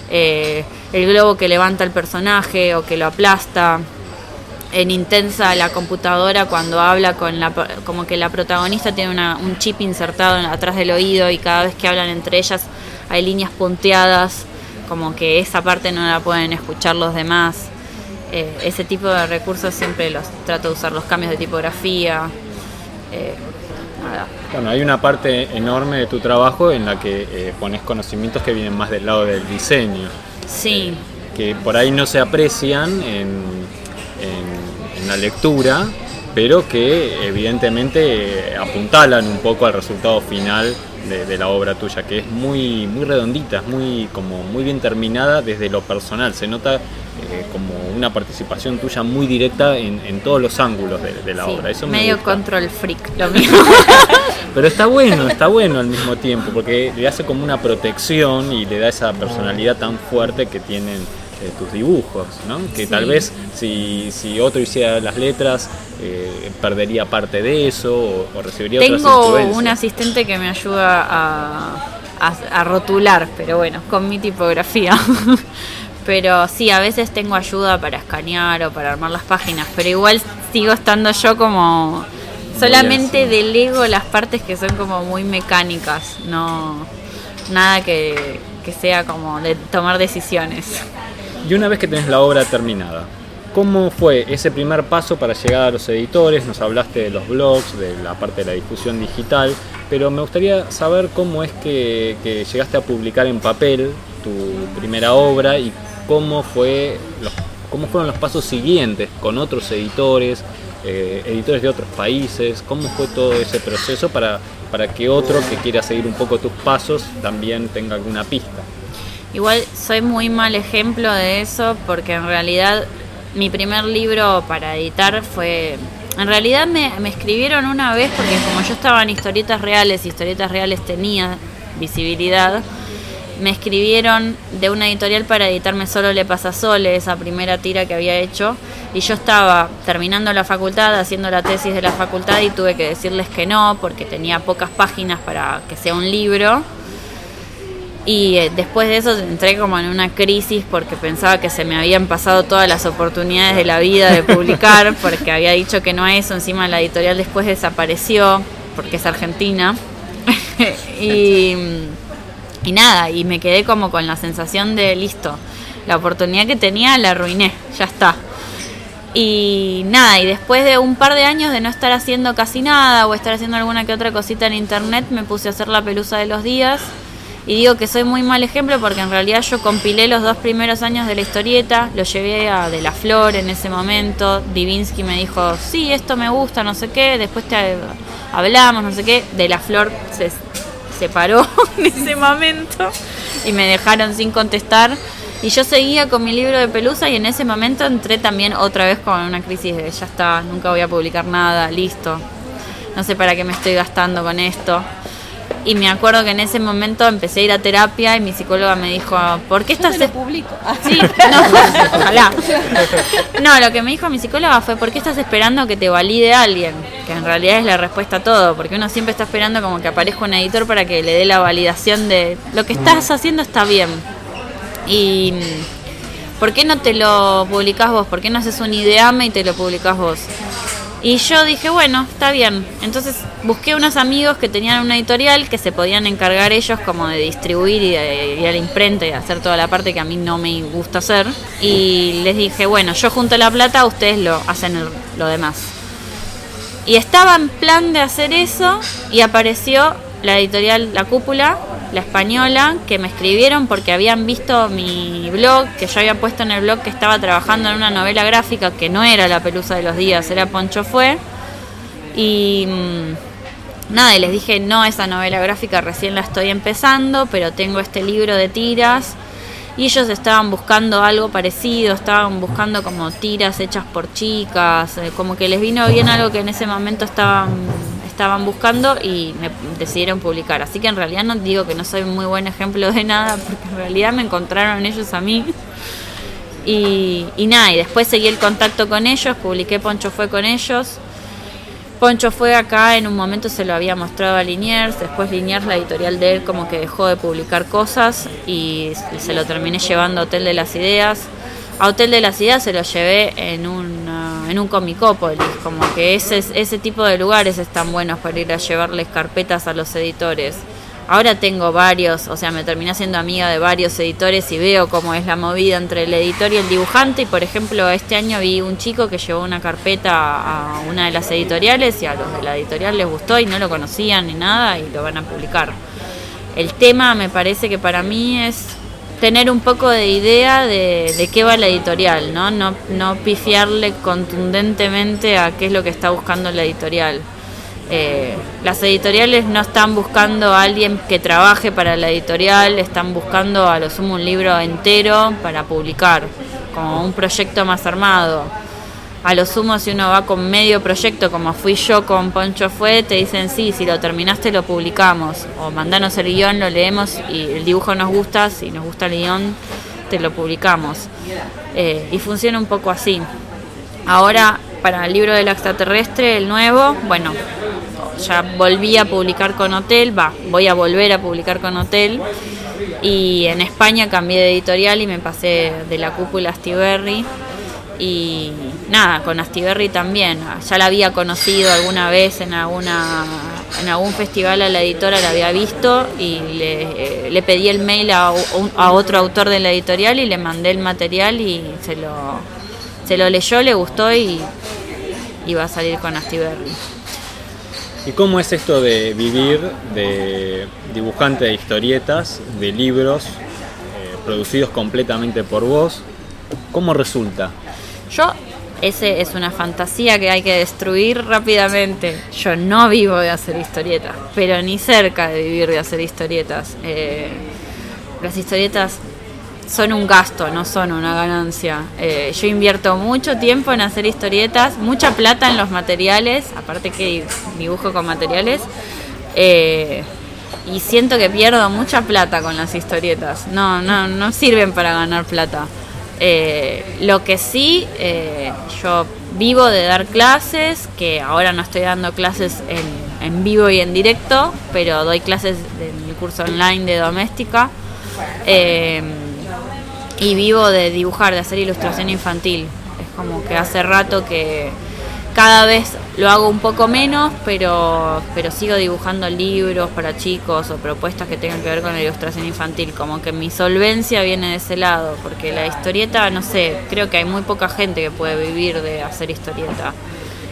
eh, el globo que levanta el personaje o que lo aplasta. En Intensa la computadora cuando habla con la como que la protagonista tiene una- un chip insertado atrás del oído y cada vez que hablan entre ellas hay líneas punteadas como que esa parte no la pueden escuchar los demás Eh, ese tipo de recursos siempre los trato de usar los cambios de tipografía eh, nada. Bueno, hay una parte enorme de tu trabajo en la que eh, pones conocimientos que vienen más del lado del diseño, sí que por ahí no se aprecian en, en- en la lectura, pero que evidentemente apuntalan un poco al resultado final de, de la obra tuya, que es muy, muy redondita, es muy, como muy bien terminada desde lo personal. Se nota eh, como una participación tuya muy directa en, en todos los ángulos de, de la sí, obra. Eso me medio control freak lo mismo Pero está bueno, está bueno al mismo tiempo, porque le hace como una protección y le da esa personalidad tan fuerte que tienen eh, tus dibujos, ¿no? Que tal vez si, si otro hiciera las letras eh, perdería parte de eso o, o recibiría otras Tengo influencias. un asistente que me ayuda a, a- a rotular, pero bueno, con mi tipografía. pero sí, a veces tengo ayuda para escanear o para armar las páginas, pero igual sigo estando yo como... Solamente delego las partes que son como muy mecánicas, no nada que, que sea como de tomar decisiones. Y una vez que tenés la obra terminada, ¿cómo fue ese primer paso para llegar a los editores? Nos hablaste de los blogs, de la parte de la difusión digital, pero me gustaría saber cómo es que, llegaste a publicar en papel tu primera obra y cómo, fue los, cómo fueron los pasos siguientes con otros editores, eh, editores de otros países, cómo fue todo ese proceso para, para que otro que quiera seguir un poco tus pasos también tenga alguna pista. Igual soy muy mal ejemplo de eso porque en realidad mi primer libro para editar fue... En realidad me, me escribieron una vez porque como yo estaba en historietas reales, historietas reales tenía visibilidad, me escribieron de una editorial para editarme Solo le pasa Sole, esa primera tira que había hecho, y yo estaba terminando la facultad, haciendo la tesis de la facultad y tuve que decirles que no, porque tenía pocas páginas para que sea un libro. Y eh, después de eso entré como en una crisis porque pensaba que se me habían pasado todas las oportunidades de la vida de publicar, porque había dicho que no a eso, encima la editorial después desapareció, porque es argentina. y y nada, y me quedé como con la sensación de listo, la oportunidad que tenía la arruiné, ya está. Y nada, y después de un par de años de no estar haciendo casi nada o estar haciendo alguna que otra cosita en internet, me puse a hacer la pelusa de los días. Y digo que soy muy mal ejemplo porque en realidad yo compilé los dos primeros años de la historieta, lo llevé a De la Flor en ese momento. Divinsky me dijo, sí, esto me gusta, no sé qué. Después te hablamos, no sé qué. De la Flor se se paró en ese momento y me dejaron sin contestar. Y yo seguía con mi libro de pelusa y en ese momento entré también otra vez con una crisis de ya está, nunca voy a publicar nada, listo. No sé para qué me estoy gastando con esto. Y me acuerdo que en ese momento empecé a ir a terapia y mi psicóloga me dijo, ¿por qué estás... Yo público. Sí, no, ojalá. No, lo que me dijo mi psicóloga fue, ¿por qué estás esperando que te valide alguien? Que en realidad es la respuesta a todo, porque uno siempre está esperando como que aparezca un editor para que le dé la validación de lo que estás haciendo está bien. Y ¿por qué no te lo publicás vos? ¿Por qué no haces un ideame y te lo publicás vos? Y yo dije, bueno, está bien. Entonces busqué unos amigos que tenían una editorial que se podían encargar ellos como de distribuir y de ir a la imprenta y hacer toda la parte que a mí no me gusta hacer. Y les dije, bueno, yo junto la plata, ustedes lo hacen lo demás. Y estaba en plan de hacer eso y apareció la editorial La Cúpula la española, que me escribieron porque habían visto mi blog, que yo había puesto en el blog que estaba trabajando en una novela gráfica que no era La Pelusa de los Días, era Poncho Fue. Y mm, nada, les dije, no, esa novela gráfica recién la estoy empezando, pero tengo este libro de tiras. Y ellos estaban buscando algo parecido, estaban buscando como tiras hechas por chicas, eh, como que les vino bien algo que en ese momento estaban estaban buscando y me decidieron publicar. Así que en realidad no digo que no soy muy buen ejemplo de nada, porque en realidad me encontraron ellos a mí. Y, y nada, y después seguí el contacto con ellos, publiqué Poncho fue con ellos. Poncho fue acá, en un momento se lo había mostrado a Liniers, después Liniers, la editorial de él, como que dejó de publicar cosas y se lo terminé llevando a Hotel de las Ideas. A Hotel de las Ideas se lo llevé en un en un comicópolis, como que ese, ese tipo de lugares están buenos para ir a llevarles carpetas a los editores. Ahora tengo varios, o sea, me terminé siendo amiga de varios editores y veo cómo es la movida entre el editor y el dibujante. Y por ejemplo, este año vi un chico que llevó una carpeta a una de las editoriales y a los de la editorial les gustó y no lo conocían ni nada y lo van a publicar. El tema me parece que para mí es tener un poco de idea de, qué va la editorial, ¿no? ¿no? No pifiarle contundentemente a qué es lo que está buscando la editorial. Eh, las editoriales no están buscando a alguien que trabaje para la editorial, están buscando a lo sumo un libro entero para publicar, como un proyecto más armado a lo sumo si uno va con medio proyecto como fui yo con Poncho Fue, te dicen sí, si lo terminaste lo publicamos o mandanos el guion, lo leemos y el dibujo nos gusta, si nos gusta el guion te lo publicamos. Eh, y funciona un poco así. Ahora para el libro del extraterrestre, el nuevo, bueno, ya volví a publicar con Hotel, va, voy a volver a publicar con Hotel. Y en España cambié de editorial y me pasé de la cúpula a Stiberry y nada, con Astiberri también. Ya la había conocido alguna vez en alguna en algún festival a la editora, la había visto y le, eh, le pedí el mail a, a, otro autor de la editorial y le mandé el material y se lo, se lo leyó, le gustó y, iba a salir con Astiberri. ¿Y cómo es esto de vivir de dibujante de historietas, de libros, eh, producidos completamente por vos? ¿Cómo resulta? Yo, ese es una fantasía que hay que destruir rápidamente. Yo no vivo de hacer historietas, pero ni cerca de vivir de hacer historietas. Eh, las historietas son un gasto, no son una ganancia. Eh, yo invierto mucho tiempo en hacer historietas, mucha plata en los materiales, aparte que dibujo con materiales. Eh, y siento que pierdo mucha plata con las historietas. No, no, no sirven para ganar plata. Eh, lo que sí, eh, yo vivo de dar clases, que ahora no estoy dando clases en, en vivo y en directo, pero doy clases en mi curso online de doméstica. Eh, y vivo de dibujar, de hacer ilustración infantil. Es como que hace rato que cada vez lo hago un poco menos, pero, pero sigo dibujando libros para chicos o propuestas que tengan que ver con la ilustración infantil. Como que mi solvencia viene de ese lado, porque la historieta, no sé, creo que hay muy poca gente que puede vivir de hacer historieta.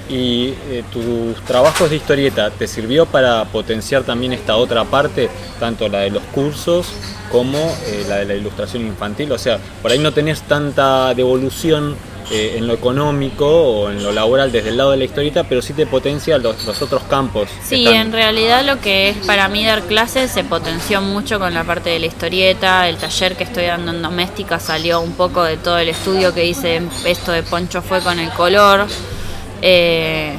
¿Y eh, tus trabajos de historieta te sirvió para potenciar también esta otra parte, tanto la de los cursos como eh, la de la ilustración infantil? O sea, por ahí no tenés tanta devolución eh, en lo económico o en lo laboral desde el lado de la historieta, pero sí te potencia los, los otros campos. Sí, están- en realidad lo que es para mí dar clases se potenció mucho con la parte de la historieta. El taller que estoy dando en doméstica salió un poco de todo el estudio que hice. Esto de Poncho fue con el color. Eh,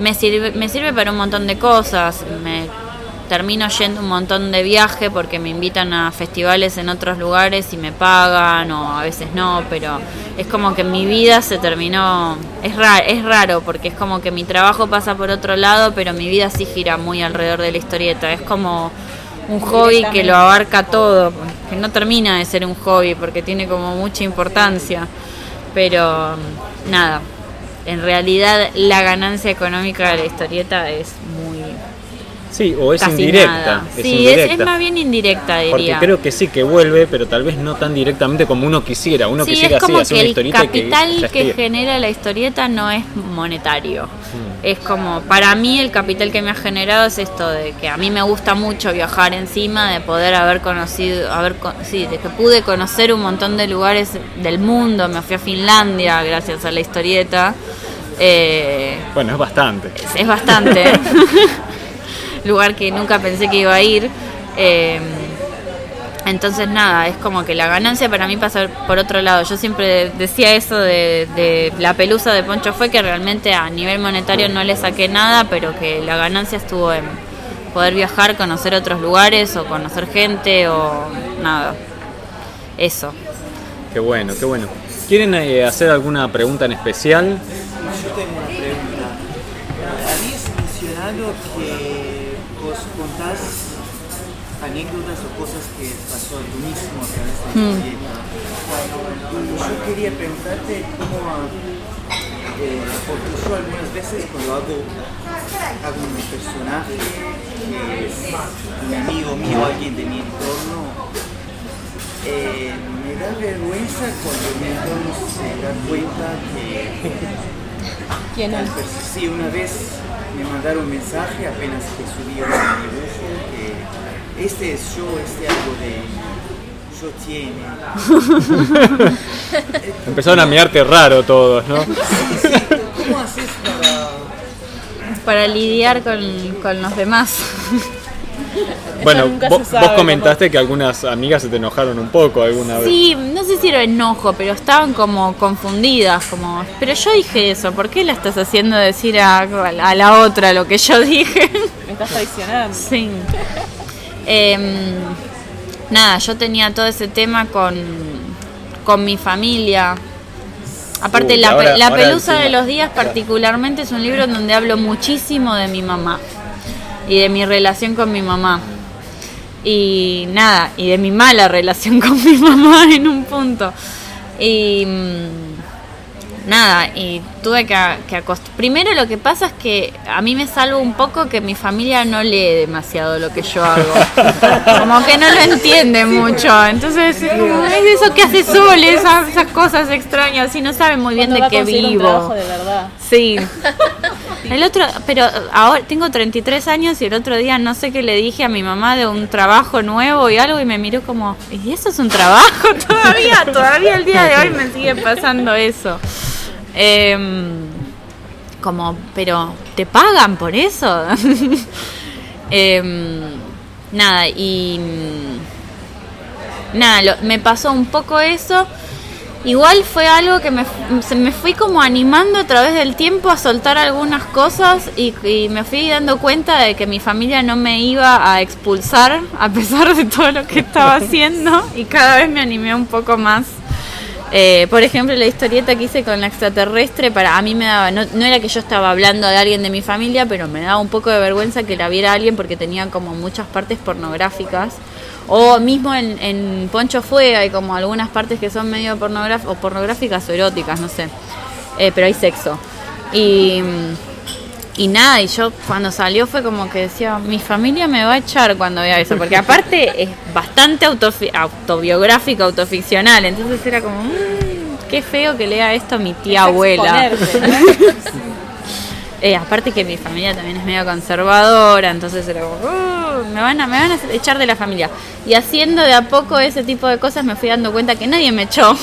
me, sirve, me sirve para un montón de cosas. Me termino yendo un montón de viaje porque me invitan a festivales en otros lugares y me pagan o a veces no, pero es como que mi vida se terminó, es raro, es raro porque es como que mi trabajo pasa por otro lado, pero mi vida sí gira muy alrededor de la historieta, es como un hobby que lo abarca todo, que no termina de ser un hobby porque tiene como mucha importancia, pero nada, en realidad la ganancia económica de la historieta es muy Sí, o es casi indirecta. nada. es sí, indirecta. Es, más bien indirecta, Porque diría. creo que sí que vuelve, pero tal vez no tan directamente como uno quisiera. Uno sí, quisiera es como así, hacer que una el historieta y capital que, genera la historieta no es monetario. Mm. Es como, para mí el capital que me ha generado es esto de que a mí me gusta mucho viajar encima, de poder haber conocido, haber, sí, de que pude conocer un montón de lugares del mundo. Me fui a Finlandia gracias a la historieta. Eh, Bueno, es bastante. es, es bastante. Lugar que nunca pensé que iba a ir. Eh, entonces nada, es como que la ganancia para mí pasa por otro lado. Yo siempre decía eso de, de la pelusa de Poncho fue que realmente a nivel monetario no le saqué nada, pero que la ganancia estuvo en poder viajar, conocer otros lugares o conocer gente o nada. Eso. Qué bueno, qué bueno. ¿Quieren eh, hacer alguna pregunta en especial? Yo tengo una pregunta. Habías mencionado que contás anécdotas o cosas que pasó tú mismo a través de. Y yo quería preguntarte cómo, eh, porque yo algunas veces cuando hago, hago un personaje que es un amigo mío, alguien de mi entorno, eh, me da vergüenza cuando mi entorno se da cuenta que ¿Quién es? Sí, una vez me mandaron un mensaje apenas que subí el dibujo que este es yo, este algo de yo tiene. Empezaron a mirarte raro todos, ¿no? ¿Cómo haces para Para lidiar con, con los demás. Bueno, vos, sabe, vos comentaste que algunas amigas se te enojaron un poco alguna vez. Sí, no sé si era enojo, pero estaban como confundidas, como, pero yo dije eso, ¿por qué la estás haciendo decir a, a la otra lo que yo dije? Me estás traicionando. sí. Em, nada, yo tenía todo ese tema con, con mi familia. Aparte, Uy, la, ahora- la ahora pelusa de los días particularmente es un libro en donde hablo muchísimo de mi mamá y de mi relación con mi mamá. Y nada, y de mi mala relación con mi mamá en un punto. Y mm, nada, y tuve que, que acostumbrarme. Primero lo que pasa es que a mí me salvo un poco que mi familia no lee demasiado lo que yo hago. Como que no lo entiende mucho. Entonces es como, es eso que hace Sol, esas, esas cosas extrañas, y no sabe muy bien de qué vivo. de verdad. Sí. El otro, pero ahora tengo 33 años y el otro día no sé qué le dije a mi mamá de un trabajo nuevo y algo y me miró como, ¿y eso es un trabajo todavía? Todavía el día de hoy me sigue pasando eso. Em, como, pero ¿te pagan por eso? Em, nada, y nada, lo- me pasó un poco eso Igual fue algo que me, se me fui como animando a través del tiempo a soltar algunas cosas y, y me fui dando cuenta de que mi familia no me iba a expulsar a pesar de todo lo que estaba haciendo y cada vez me animé un poco más. Eh, por ejemplo, la historieta que hice con la extraterrestre, para a mí me daba, no, no era que yo estaba hablando de alguien de mi familia, pero me daba un poco de vergüenza que la viera alguien porque tenía como muchas partes pornográficas. O mismo en, en Poncho Fue hay como algunas partes que son medio pornográficas o pornográficas o eróticas, no sé. Eh, pero hay sexo. Y, y nada, y yo cuando salió fue como que decía, mi familia me va a echar cuando vea eso, porque aparte es bastante autofi- autobiográfico, autoficcional, entonces era como, "Mm, qué feo que lea esto mi tía abuela. Eh, aparte que mi familia también es medio conservadora, entonces era como, "Uh, me van a me van a echar de la familia. Y haciendo de a poco ese tipo de cosas me fui dando cuenta que nadie me echó.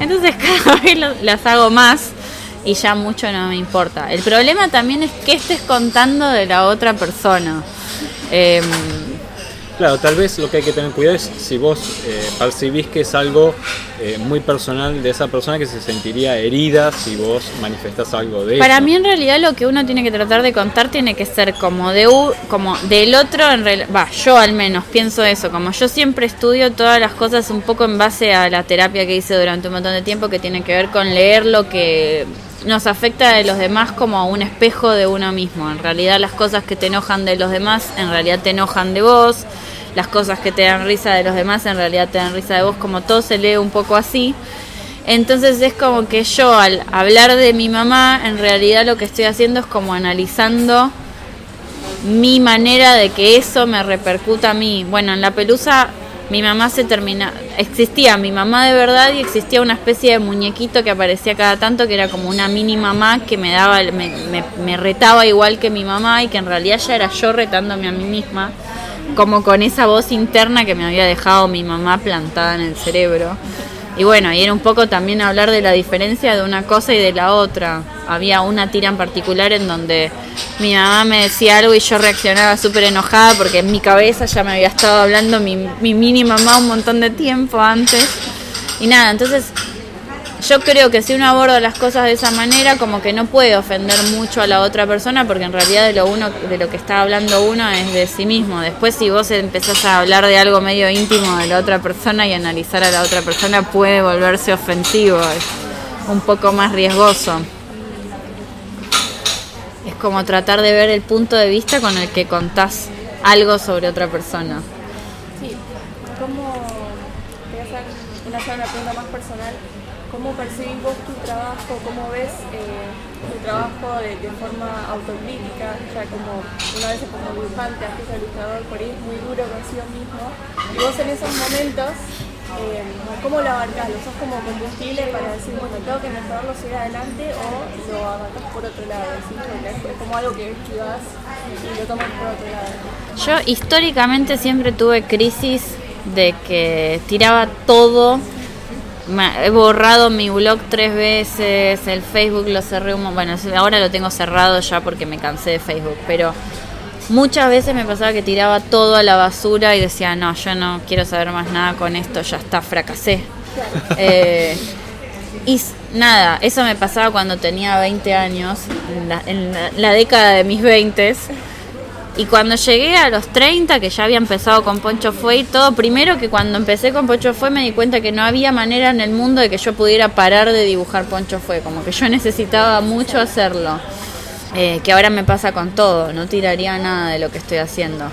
Entonces cada vez lo- las hago más y ya mucho no me importa. El problema también es que estés contando de la otra persona. Em, Claro, tal vez lo que hay que tener cuidado es si vos eh, percibís que es algo eh, muy personal de esa persona que se sentiría herida si vos manifestás algo de Para eso. mí en realidad lo que uno tiene que tratar de contar tiene que ser como de u- como del otro en real- va, yo al menos pienso eso, como yo siempre estudio todas las cosas un poco en base a la terapia que hice durante un montón de tiempo que tiene que ver con leer lo que nos afecta de los demás como un espejo de uno mismo. En realidad las cosas que te enojan de los demás en realidad te enojan de vos. Las cosas que te dan risa de los demás en realidad te dan risa de vos, como todo se lee un poco así. Entonces es como que yo al hablar de mi mamá, en realidad lo que estoy haciendo es como analizando mi manera de que eso me repercuta a mí. Bueno, en la pelusa mi mamá se termina, existía mi mamá de verdad y existía una especie de muñequito que aparecía cada tanto que era como una mini mamá que me daba, me, me- me retaba igual que mi mamá y que en realidad ya era yo retándome a mí misma, como con esa voz interna que me había dejado mi mamá plantada en el cerebro. Y bueno, y era un poco también hablar de la diferencia de una cosa y de la otra. Había una tira en particular en donde mi mamá me decía algo y yo reaccionaba súper enojada porque en mi cabeza ya me había estado hablando mi, mi mini mamá un montón de tiempo antes. Y nada, entonces yo creo que si uno aborda las cosas de esa manera, como que no puede ofender mucho a la otra persona, porque en realidad de lo uno, de lo que está hablando uno es de sí mismo. Después, si vos empezás a hablar de algo medio íntimo de la otra persona y analizar a la otra persona, puede volverse ofensivo, es un poco más riesgoso. Es como tratar de ver el punto de vista con el que contás algo sobre otra persona. Sí, ¿cómo, te voy hacer una pregunta más personal, cómo percibís vos tu trabajo, cómo ves eh, tu trabajo de, forma autocrítica, ya como una vez como dibujante, artista ilustrador, por ahí muy duro consigo mismo, y vos en esos momentos, eh, ¿cómo lo abarcás? ¿Lo sos como combustible para decir, bueno, tengo que mejorarlo, seguir adelante, o lo abarcás por otro lado? es, como algo que esquivás y lo tomas por otro lado. Yo históricamente siempre tuve crisis de que tiraba todo. He borrado mi blog tres veces, el Facebook lo cerré un Bueno, ahora lo tengo cerrado ya porque me cansé de Facebook, pero muchas veces me pasaba que tiraba todo a la basura y decía, no, yo no quiero saber más nada con esto, ya está, fracasé. Eh, y nada, eso me pasaba cuando tenía 20 años, en la, en la- la década de mis 20 y cuando llegué a los 30, que ya había empezado con Poncho Fue y todo, primero que cuando empecé con Poncho Fue me di cuenta que no había manera en el mundo de que yo pudiera parar de dibujar Poncho Fue, como que yo necesitaba mucho hacerlo. Eh, que ahora me pasa con todo, no tiraría nada de lo que estoy haciendo.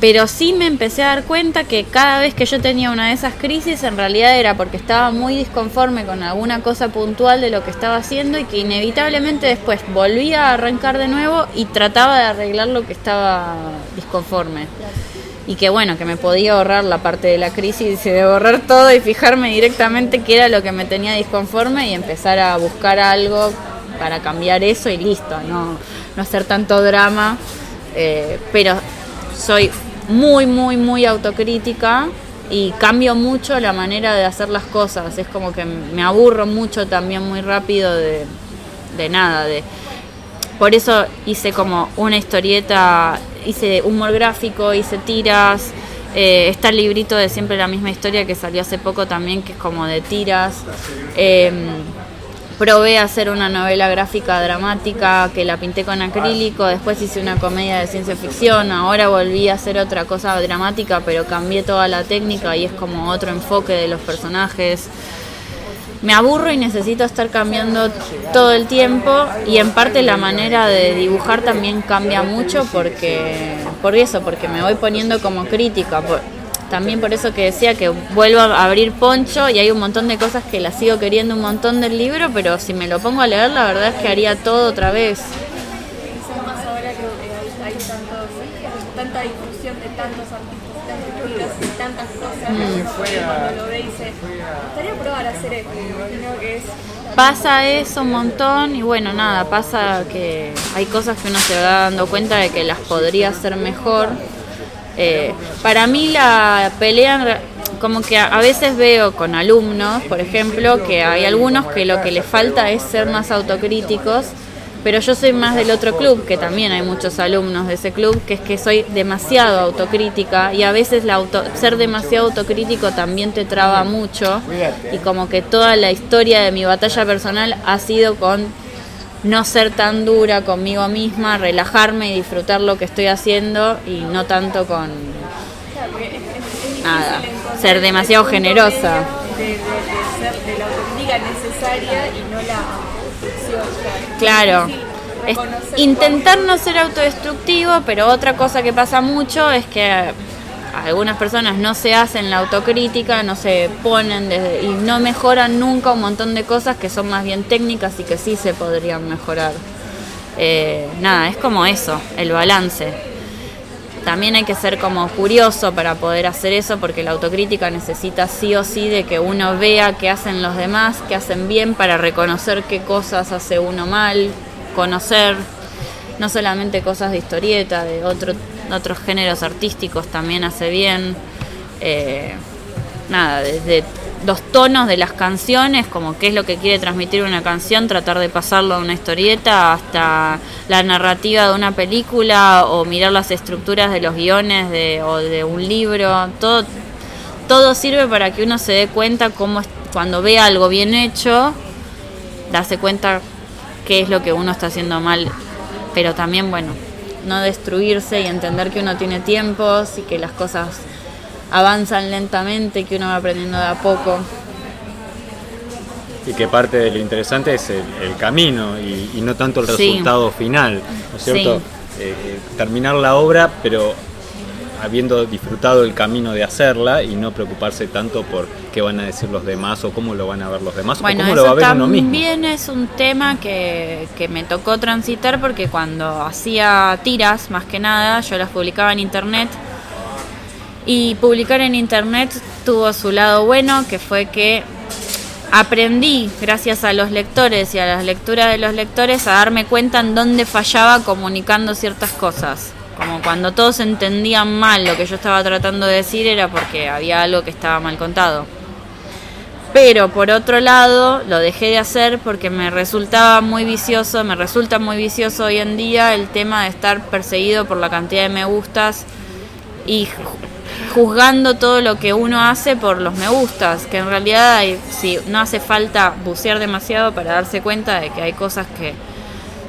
Pero sí me empecé a dar cuenta que cada vez que yo tenía una de esas crisis, en realidad era porque estaba muy disconforme con alguna cosa puntual de lo que estaba haciendo y que inevitablemente después volvía a arrancar de nuevo y trataba de arreglar lo que estaba disconforme. Y que bueno, que me podía ahorrar la parte de la crisis y de borrar todo y fijarme directamente qué era lo que me tenía disconforme y empezar a buscar algo para cambiar eso y listo, no, no hacer tanto drama. Eh, pero soy muy, muy, muy autocrítica y cambio mucho la manera de hacer las cosas. Es como que me aburro mucho también muy rápido de, de nada. De, por eso hice como una historieta, hice humor gráfico, hice tiras, Eh, está el librito de Siempre la misma historia que salió hace poco también, que es como de tiras. Eh, probé hacer una novela gráfica dramática que la pinté con acrílico, después hice una comedia de ciencia ficción, ahora volví a hacer otra cosa dramática, pero cambié toda la técnica y es como otro enfoque de los personajes. Me aburro y necesito estar cambiando todo el tiempo y en parte la manera de dibujar también cambia mucho porque por eso, porque me voy poniendo como crítica. Por, también por eso que decía que vuelvo a abrir Poncho y hay un montón de cosas que las sigo queriendo un montón del libro, pero si me lo pongo a leer, la verdad es que haría todo otra vez. Quizás más ahora que hay, hay tantos, tanta difusión de tantos artistas, tantos libros y tantas cosas, que uno cuando lo ve dice, me gustaría probar a hacer esto, me imagino que es... Pasa eso un montón y bueno, nada, pasa que hay cosas que uno se va dando cuenta de que las podría hacer mejor eh, para mí la pelea, como que a veces veo con alumnos, por ejemplo, que hay algunos que lo que les falta es ser más autocríticos, pero yo soy más del otro club, que también hay muchos alumnos de ese club, que es que soy demasiado autocrítica y a veces la auto, ser demasiado autocrítico también te traba mucho y como que toda la historia de mi batalla personal ha sido con no ser tan dura conmigo misma, relajarme y disfrutar lo que estoy haciendo y no tanto con nada, ser demasiado generosa. De, de, de, ser, de la autocrítica necesaria y no la. Claro. Sí, intentar no ser autodestructivo, pero otra cosa que pasa mucho es que algunas personas no se hacen la autocrítica, no se ponen desde- y no mejoran nunca un montón de cosas que son más bien técnicas y que sí se podrían mejorar. Eh, nada, es como eso, el balance. También hay que ser como curioso para poder hacer eso porque la autocrítica necesita sí o sí de que uno vea qué hacen los demás, qué hacen bien para reconocer qué cosas hace uno mal, conocer no solamente cosas de historieta, de otro, otros géneros artísticos también hace bien. Eh, nada, desde los tonos de las canciones, como qué es lo que quiere transmitir una canción, tratar de pasarlo a una historieta, hasta la narrativa de una película o mirar las estructuras de los guiones de, o de un libro, todo, todo sirve para que uno se dé cuenta cómo cuando ve algo bien hecho, darse cuenta qué es lo que uno está haciendo mal, pero también, bueno, no destruirse y entender que uno tiene tiempos y que las cosas avanzan lentamente, que uno va aprendiendo de a poco. Y que parte de lo interesante es el, el camino y, y no tanto el Sí. resultado final, ¿no es cierto? Sí. Eh, eh, terminar la obra, pero habiendo disfrutado el camino de hacerla y no preocuparse tanto por qué van a decir los demás o cómo lo van a ver los demás Bueno, o cómo lo va a ver uno mismo. también es un tema que, que me tocó transitar porque cuando hacía tiras, más que nada, yo las publicaba en internet. Y publicar en internet tuvo su lado bueno, que fue que aprendí, gracias a los lectores y a las lecturas de los lectores, a darme cuenta en dónde fallaba comunicando ciertas cosas. Como cuando todos entendían mal lo que yo estaba tratando de decir era porque había algo que estaba mal contado. Pero por otro lado, lo dejé de hacer porque me resultaba muy vicioso, me resulta muy vicioso hoy en día el tema de estar perseguido por la cantidad de me gustas y ju- juzgando todo lo que uno hace por los me gustas, que en realidad sí, no hace falta bucear demasiado para darse cuenta de que hay cosas que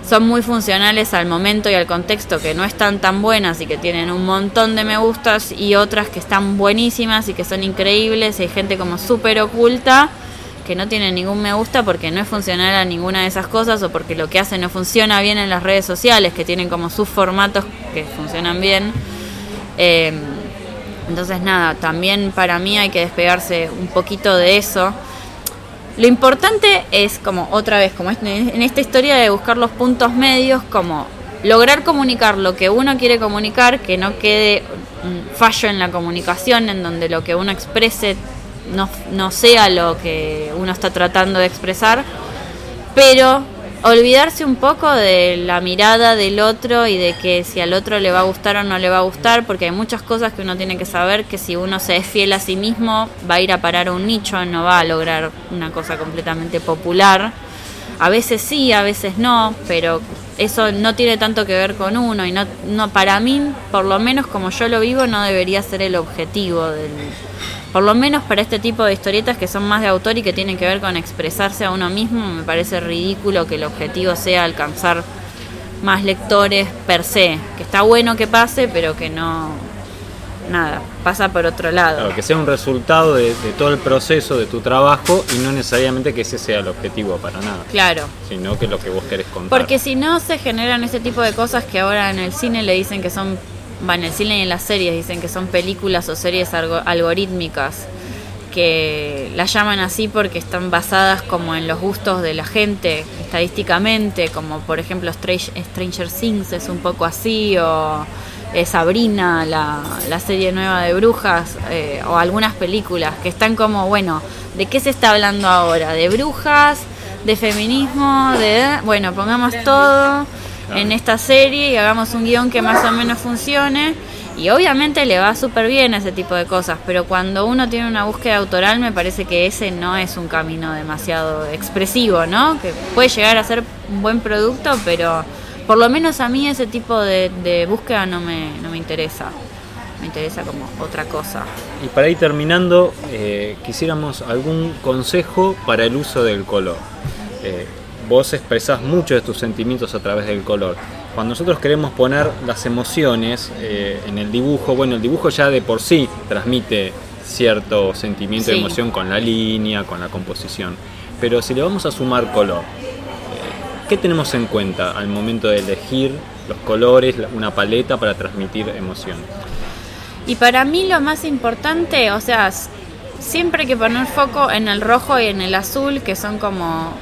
son muy funcionales al momento y al contexto que no están tan buenas y que tienen un montón de me gustas y otras que están buenísimas y que son increíbles. Hay gente como súper oculta que no tiene ningún me gusta porque no es funcional a ninguna de esas cosas o porque lo que hace no funciona bien en las redes sociales que tienen como sus formatos que funcionan bien. Eh, entonces nada, también para mí hay que despegarse un poquito de eso lo importante es como otra vez, como en esta historia de buscar los puntos medios, como lograr comunicar lo que uno quiere comunicar, que no quede un fallo en la comunicación, en donde lo que uno exprese no, no sea lo que uno está tratando de expresar, pero olvidarse un poco de la mirada del otro y de que si al otro le va a gustar o no le va a gustar, porque hay muchas cosas que uno tiene que saber que si uno se es fiel a sí mismo va a ir a parar a un nicho, no va a lograr una cosa completamente popular. A veces sí, a veces no, pero eso no tiene tanto que ver con uno y no, no para mí, por lo menos como yo lo vivo, no debería ser el objetivo del por lo menos para este tipo de historietas que son más de autor y que tienen que ver con expresarse a uno mismo, me parece ridículo que el objetivo sea alcanzar más lectores per se, que está bueno que pase, pero que no nada, pasa por otro lado. Claro, que sea un resultado de, de todo el proceso de tu trabajo y no necesariamente que ese sea el objetivo para nada. Claro. Sino que lo que vos querés contar. Porque si no se generan ese tipo de cosas que ahora en el cine le dicen que son, va en el cine y en las series dicen que son películas o series algo- algorítmicas, que las llaman así porque están basadas como en los gustos de la gente, estadísticamente, como por ejemplo Strange- Stranger Things es un poco así, o eh, Sabrina, la, la serie nueva de brujas, eh, o algunas películas que están como, bueno, ¿de qué se está hablando ahora? ¿De brujas? ¿De feminismo? ¿De...? Bueno, pongamos todo en esta serie y hagamos un guion que más o menos funcione. Y obviamente le va súper bien a ese tipo de cosas, pero cuando uno tiene una búsqueda autoral me parece que ese no es un camino demasiado expresivo, ¿no? Que puede llegar a ser un buen producto, pero por lo menos a mí ese tipo de, de búsqueda no me, no me interesa. Me interesa como otra cosa. Y para ir terminando, eh, quisiéramos algún consejo para el uso del color. Eh, vos expresás mucho de tus sentimientos a través del color. Cuando nosotros queremos poner las emociones eh, en el dibujo, bueno, el dibujo ya de por sí transmite cierto sentimiento Sí. de emoción con la línea, con la composición. Pero si le vamos a sumar color, ¿qué tenemos en cuenta al momento de elegir los colores, una paleta para transmitir emoción? Y para mí lo más importante, o sea, siempre hay que poner foco en el rojo y en el azul, que son como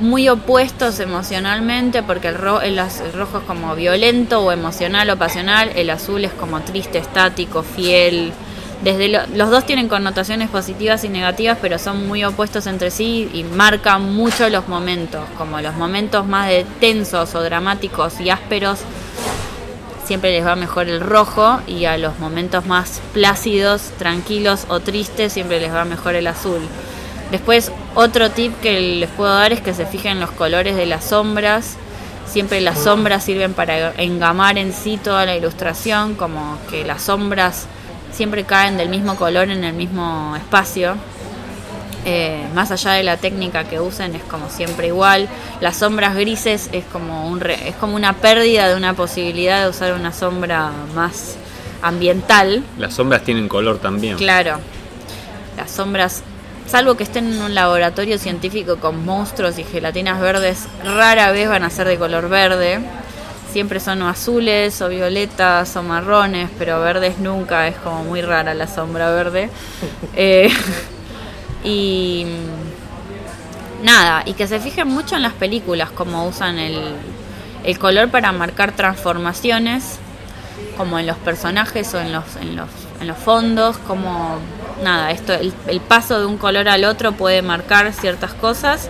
muy opuestos emocionalmente, porque el, ro- el el rojo es como violento o emocional o pasional, el azul es como triste, estático, fiel. Desde lo- los dos tienen connotaciones positivas y negativas, pero son muy opuestos entre sí y marcan mucho los momentos, como los momentos más de tensos o dramáticos y ásperos siempre les va mejor el rojo y a los momentos más plácidos, tranquilos o tristes siempre les va mejor el azul. Después otro tip que les puedo dar es que se fijen los colores de las sombras. Siempre las sombras sirven para engamar en sí toda la ilustración, como que las sombras siempre caen del mismo color en el mismo espacio. Eh, más allá de la técnica que usen es como siempre igual las sombras grises es como un re- es como una pérdida de una posibilidad de usar una sombra más ambiental Las sombras tienen color también. claro las sombras salvo que estén en un laboratorio científico con monstruos y gelatinas verdes rara vez van a ser de color verde siempre son o azules o violetas o marrones pero verdes nunca es como muy rara la sombra verde Eh, y mm, nada, y que se fijen mucho en las películas, cómo usan el, el color para marcar transformaciones, como en los personajes o en los, en los, en los fondos, como nada, esto, el, el paso de un color al otro puede marcar ciertas cosas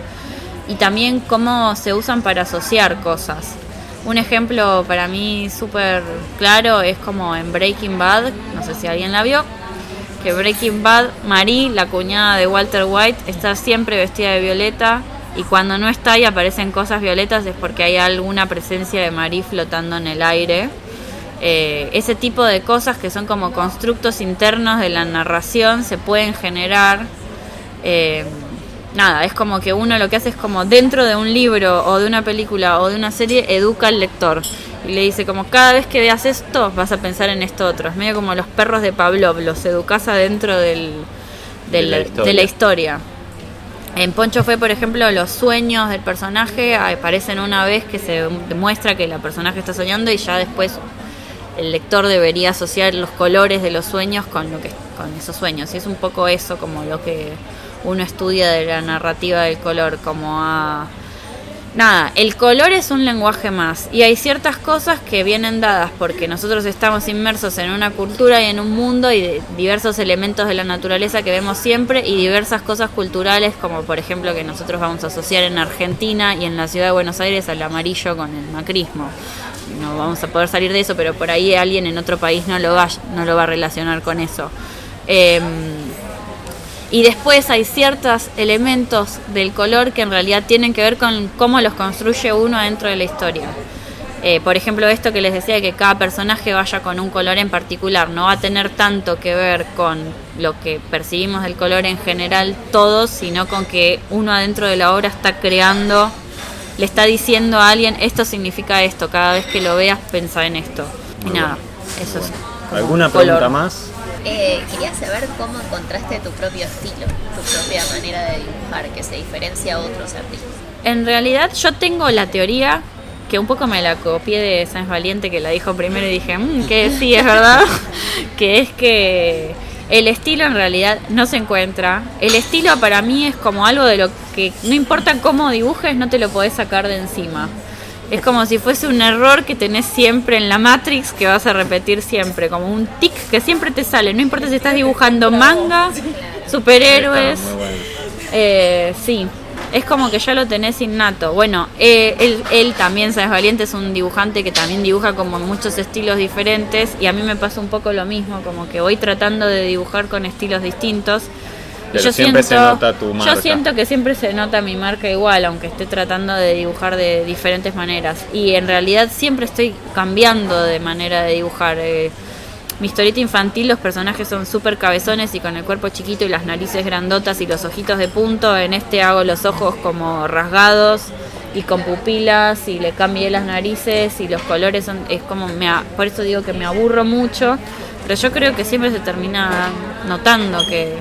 y también cómo se usan para asociar cosas. Un ejemplo para mí súper claro es como en Breaking Bad, no sé si alguien la vio, que Breaking Bad, Marie, la cuñada de Walter White, está siempre vestida de violeta y cuando no está y aparecen cosas violetas es porque hay alguna presencia de Marie flotando en el aire. Eh, ese tipo de cosas que son como constructos internos de la narración se pueden generar. eh, nada, es como que uno lo que hace es como dentro de un libro o de una película o de una serie educa al lector y le dice como cada vez que veas esto vas a pensar en esto otro. Es medio como los perros de Pavlov, los educas adentro del, del- De la historia. de la historia. En Poncho fue, por ejemplo, los sueños del personaje aparecen una vez que se demuestra que la personaje está soñando y ya después el lector debería asociar los colores de los sueños con lo que con esos sueños y es un poco eso como lo que uno estudia de la narrativa del color como a nada el color es un lenguaje más y hay ciertas cosas que vienen dadas porque nosotros estamos inmersos en una cultura y en un mundo y diversos elementos de la naturaleza que vemos siempre y diversas cosas culturales como por ejemplo que nosotros vamos a asociar en Argentina y en la ciudad de Buenos Aires al amarillo con el macrismo no vamos a poder salir de eso, pero por ahí alguien en otro país no lo va, no lo va a relacionar con eso. Eh, Y después hay ciertos elementos del color que en realidad tienen que ver con cómo los construye uno dentro de la historia. Eh, por ejemplo, esto que les decía, que cada personaje vaya con un color en particular, no va a tener tanto que ver con lo que percibimos del color en general todos, sino con que uno adentro de la obra está creando, le está diciendo a alguien, esto significa esto, cada vez que lo veas pensá en esto. Y nada, eso es. como ¿Alguna color. pregunta más? Eh, quería saber cómo encontraste tu propio estilo, tu propia manera de dibujar, que se diferencia a otros artistas. En realidad yo tengo la teoría que un poco me la copié de Sáenz Valiente que la dijo primero y dije, "Mm, que sí, es verdad, que es que el estilo en realidad no se encuentra. El estilo para mí es como algo de lo que no importa cómo dibujes, no te lo podés sacar de encima. Es como si fuese un error que tenés siempre en la Matrix que vas a repetir siempre, como un tic que siempre te sale. No importa si estás dibujando manga, superhéroes, eh, sí, es como que ya lo tenés innato. Bueno, eh, él, él también, Sáenz Valiente, es un dibujante que también dibuja como en muchos estilos diferentes y a mí me pasa un poco lo mismo, como que voy tratando de dibujar con estilos distintos. Pero siempre se nota tu marca. Yo siento que siempre se nota mi marca igual, aunque esté tratando de dibujar de diferentes maneras. Y en realidad siempre estoy cambiando de manera de dibujar. eh, mi historieta infantil, los personajes son súper cabezones y con el cuerpo chiquito y las narices grandotas y los ojitos de punto. En este hago los ojos como rasgados y con pupilas y le cambié las narices y los colores son es como me por eso digo que me aburro mucho, pero yo creo que siempre se termina notando que,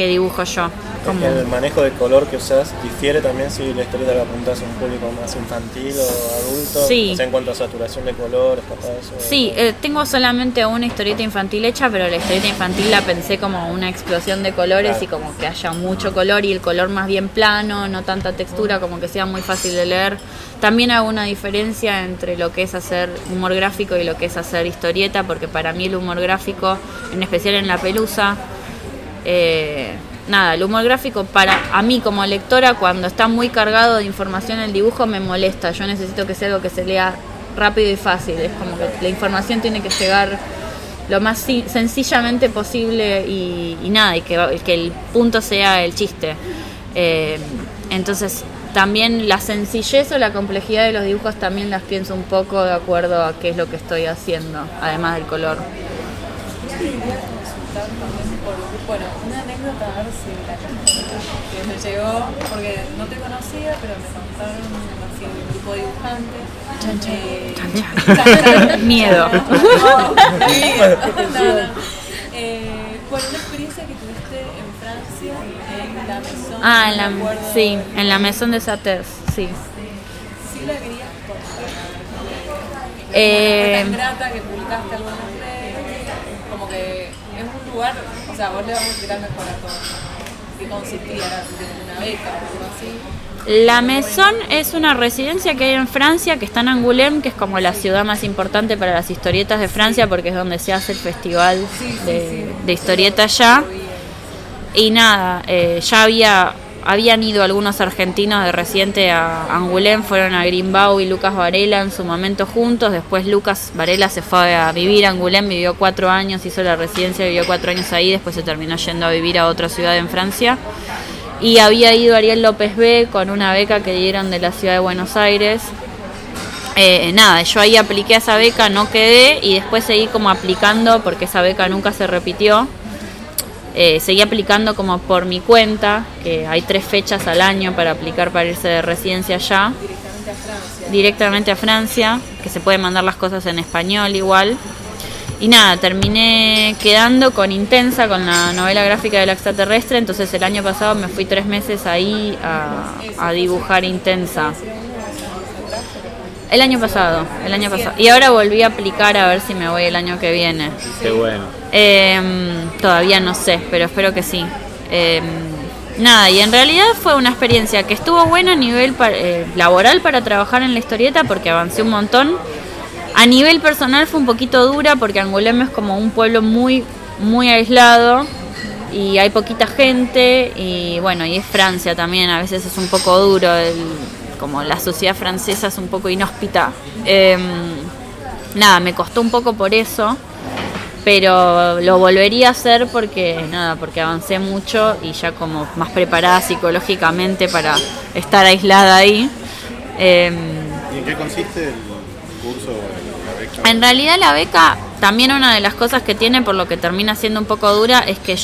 que dibujo yo. Como, El manejo de color que usas difiere también si la historieta la apuntas a un público más infantil o adulto. Sí. O sea, en cuanto a saturación de colores, capaz. Sí, eh, tengo solamente una historieta infantil hecha, pero la historieta infantil la pensé como una explosión de colores Claro. y como que haya mucho color y el color más bien plano, no tanta textura, como que sea muy fácil de leer. También hago una diferencia entre lo que es hacer humor gráfico y lo que es hacer historieta, porque para mí el humor gráfico, en especial en la pelusa, eh, nada, el humor gráfico para a mí como lectora cuando está muy cargado de información el dibujo me molesta. Yo necesito que sea algo que se lea rápido y fácil. Es como que la información tiene que llegar lo más sencillamente posible y, nada, y que, que el punto sea el chiste. Eh, entonces también la sencillez o la complejidad de los dibujos también las pienso un poco de acuerdo a qué es lo que estoy haciendo, además del color. Por, bueno, una anécdota, a ver si la que me llegó, porque no te conocía, pero me contaron así un grupo de dibujantes. Eh, chan, chan. Miedo. No, no. No. Eh, bueno, una experiencia que tuviste en Francia, en la Maison. Ah, en la, me sí, en la Maison de Satés, sí. Sí la querías contar. Eh, tan grata que publicaste algunas veces, como que lugar, o sea, vos le vamos a explicar mejor a todos. ¿Qué consistía? ¿Era una beca o algo así? La Maison es una residencia que hay en Francia, que está en Angoulême, que es como la ciudad más importante para las historietas de Francia, porque es donde se hace el festival de, de historietas ya. Y nada, eh, ya había habían ido algunos argentinos de reciente a Angoulême, fueron a Grimbau y Lucas Varela en su momento juntos. Después Lucas Varela se fue a vivir a Angoulême, vivió cuatro años, hizo la residencia, vivió cuatro años ahí, después se terminó yendo a vivir a otra ciudad en Francia. Y había ido Ariel López B con una beca que dieron de la ciudad de Buenos Aires. Eh, nada, yo ahí apliqué esa beca, no quedé y después seguí como aplicando porque esa beca nunca se repitió. Eh, seguí aplicando como por mi cuenta, que hay tres fechas al año para aplicar para irse de residencia allá. Directamente a Francia, que se pueden mandar las cosas en español igual. Y nada, terminé quedando con Intensa, con la novela gráfica del extraterrestre. Entonces el año pasado me fui tres meses ahí a, a dibujar Intensa. El año pasado, el año pasado. Y ahora volví a aplicar a ver si me voy el año que viene. Qué bueno. Em, todavía no sé, pero espero que sí. Em, nada, y en realidad fue una experiencia que estuvo buena a nivel eh, laboral para trabajar en la historieta porque avancé un montón. A nivel personal fue un poquito dura porque Angoulême es como un pueblo muy, muy aislado y hay poquita gente y bueno, y es Francia también, a veces es un poco duro, el- como la sociedad francesa es un poco inhóspita. Em, nada, me costó un poco por eso. Pero lo volvería a hacer porque nada, porque avancé mucho y ya como más preparada psicológicamente para estar aislada ahí. Em, ¿Y en qué consiste el curso? En realidad la beca, también una de las cosas que tiene, por lo que termina siendo un poco dura, es que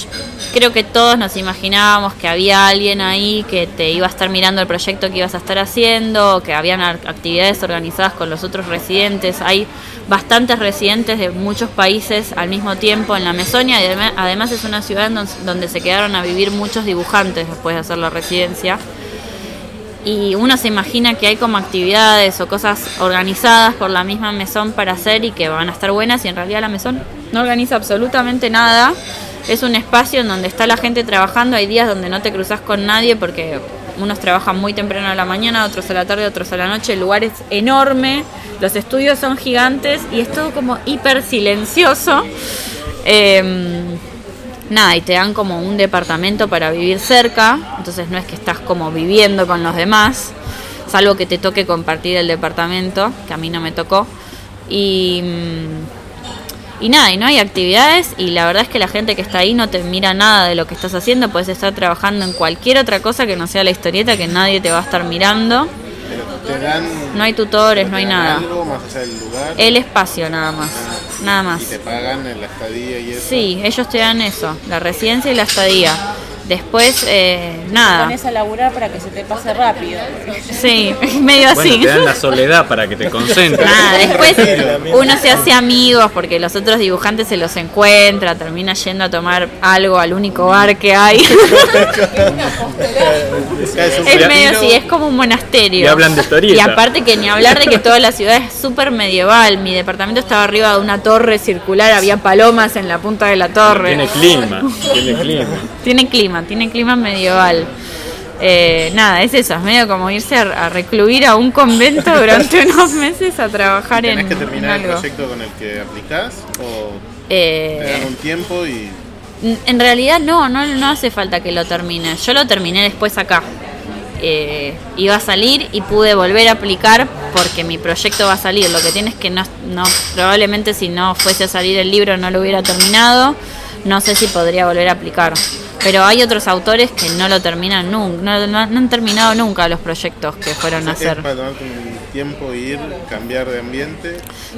creo que todos nos imaginábamos que había alguien ahí que te iba a estar mirando el proyecto que ibas a estar haciendo, que habían actividades organizadas con los otros residentes. Hay bastantes residentes de muchos países al mismo tiempo en la Mesonia y adem- además es una ciudad donde se quedaron a vivir muchos dibujantes después de hacer la residencia y uno se imagina que hay como actividades o cosas organizadas por la misma mesón para hacer y que van a estar buenas y en realidad la mesón no organiza absolutamente nada. Es un espacio en donde está la gente trabajando, hay días donde no te cruzas con nadie porque unos trabajan muy temprano a la mañana, otros a la tarde, otros a la noche, el lugar es enorme, los estudios son gigantes y es todo como hiper silencioso. Em, nada, y te dan como un departamento para vivir cerca, entonces no es que estás como viviendo con los demás, salvo que te toque compartir el departamento, que a mí no me tocó. Y, mm, y nada, y no hay actividades y la verdad es que la gente que está ahí no te mira nada de lo que estás haciendo, puedes estar trabajando en cualquier otra cosa que no sea la historieta, que nadie te va a estar mirando. Pero te dan. No hay tutores, no hay nada. Algo más allá del lugar. El espacio nada más, nada más. Y te pagan la estadía y eso. Sí, ellos te dan eso, la residencia y la estadía. Después, eh, nada. Pones a laburar para que se te pase rápido. Sí, medio Bueno, así. te dan la soledad para que te concentres. Nada, después uno se hace amigos porque los otros dibujantes se los encuentra, termina yendo a tomar algo al único bar que hay. Es medio así, es como un monasterio. Y hablan de historieta. Y aparte que ni hablar de que toda la ciudad es súper medieval. Mi departamento estaba arriba de una torre circular, había palomas en la punta de la torre. Tiene clima, tiene clima. Tiene clima, tiene clima medieval. Eh, nada, es eso, es medio como irse a, a recluir a un convento durante unos meses a trabajar en, ¿Tenés que terminar el proyecto con el que aplicás? ¿O Eh, te dan un tiempo y.? En realidad no, no, no hace falta que lo termine. Yo lo terminé después acá. Eh, iba a salir y pude volver a aplicar porque mi proyecto va a salir. Lo que tiene es que no, no probablemente si no fuese a salir el libro no lo hubiera terminado. No sé si podría volver a aplicar. Pero hay otros autores que no lo terminan nunca, no, no- no han terminado nunca los proyectos que fueron a hacer. para tomarte un tiempo e ir, cambiar de ambiente.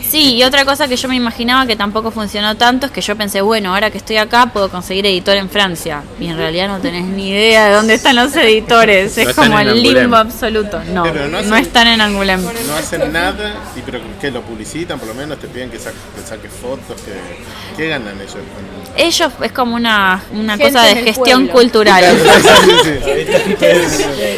Sí, y otra cosa que yo me imaginaba que tampoco funcionó tanto es que yo pensé, bueno, ahora que estoy acá puedo conseguir editor en Francia. Y en realidad no tenés ni idea de dónde están los editores. No es como el Angoulême. limbo absoluto. No, Pero no están en Angoulême. No hacen nada, y pero que lo publicitan, por lo menos te piden que, sa- que saques fotos. Que, ¿Qué ganan ellos? Ellos es como una, una cosa de en pueblo. cultural.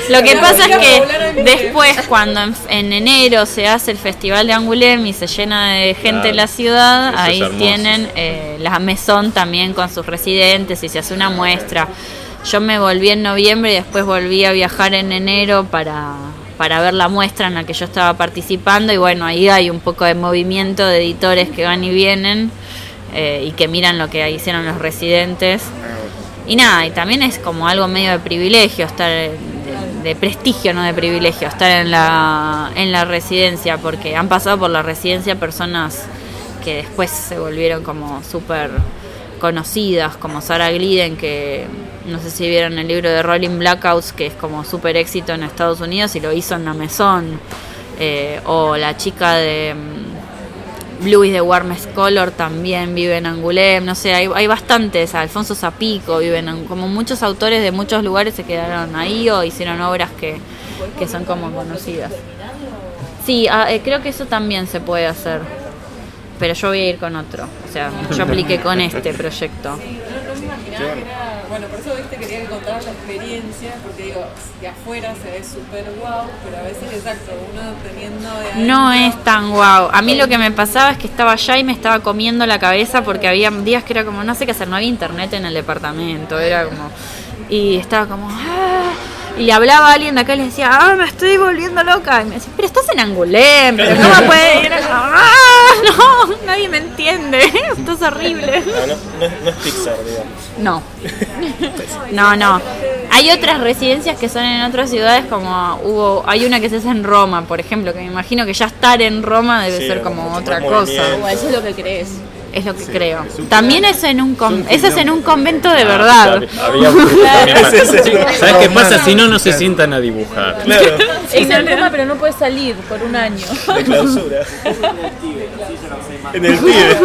Lo que pasa es que después, cuando en, en enero se hace el festival de Angoulême y se llena de gente Claro. la ciudad, ahí tienen eh, la mesón también con sus residentes y se hace una muestra. Yo me volví en noviembre y después volví a viajar en enero para, para ver la muestra en la que yo estaba participando y bueno, ahí hay un poco de movimiento de editores que van y vienen eh, y que miran lo que hicieron los residentes. Y nada, y también es como algo medio de privilegio estar, de, prestigio, no de privilegio, estar en la, en la residencia, porque han pasado por la residencia personas que después se volvieron como súper conocidas, como Sarah Glidden, que no sé si vieron el libro de Rolling Blackouts, que es como súper éxito en Estados Unidos y lo hizo en la Maison, eh, o la chica de... Blue is the Warmest Color también vive en Angoulême, no sé, hay, hay bastantes, Alfonso Zapico vive en como muchos autores de muchos lugares se quedaron ahí o hicieron obras que, que son como conocidas. Sí, ah, eh, creo que eso también se puede hacer, pero yo voy a ir con otro, o sea, yo apliqué con este proyecto. Que era. Bueno, por eso viste quería que contaras la experiencia, porque digo, de afuera se ve súper guau, pero a veces, exacto, uno teniendo de No es tan guau. A mí lo que me pasaba es que estaba allá y me estaba comiendo la cabeza porque había días que era como, no sé qué hacer, no había internet en el departamento, era como... Y estaba como... "Ah", y le hablaba a alguien de acá y le decía, ah, me estoy volviendo loca. Y me decía, pero estás en Angulem, pero ¿cómo puede ir? Ah, no, nadie me entiende, esto es horrible. No, no, no es, no es Pixar, digamos. No. No, no. Hay otras residencias que son en otras ciudades, como hubo, hay una que se hace en Roma, por ejemplo, que me imagino que ya estar en Roma debe Sí, ser como otra cosa. eso es lo que crees. Es lo que Sí, creo. es También es en un con- eso es en un convento de verdad. había el- ¿Sabes qué pasa? Si no, no se sientan a dibujar. Claro, Es en Roma, pero no puedes salir por un año. de clausura. En el pibe.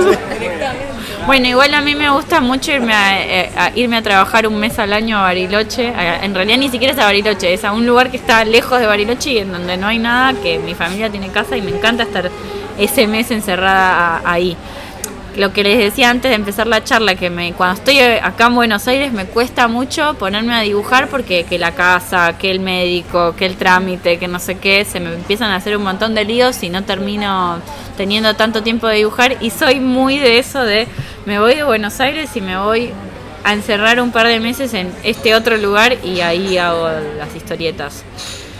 Bueno, igual a mí me gusta mucho irme a, eh, a irme a trabajar un mes al año a Bariloche. En realidad ni siquiera es a Bariloche, es a un lugar que está lejos de Bariloche y en donde no hay nada, que mi familia tiene casa y me encanta estar ese mes encerrada a- ahí. Lo que les decía antes de empezar la charla, que me, cuando estoy acá en Buenos Aires me cuesta mucho ponerme a dibujar porque que la casa, que el médico, que el trámite, que no sé qué, se me empiezan a hacer un montón de líos y no termino teniendo tanto tiempo de dibujar y soy muy de eso de me voy de Buenos Aires y me voy a encerrar un par de meses en este otro lugar y ahí hago las historietas.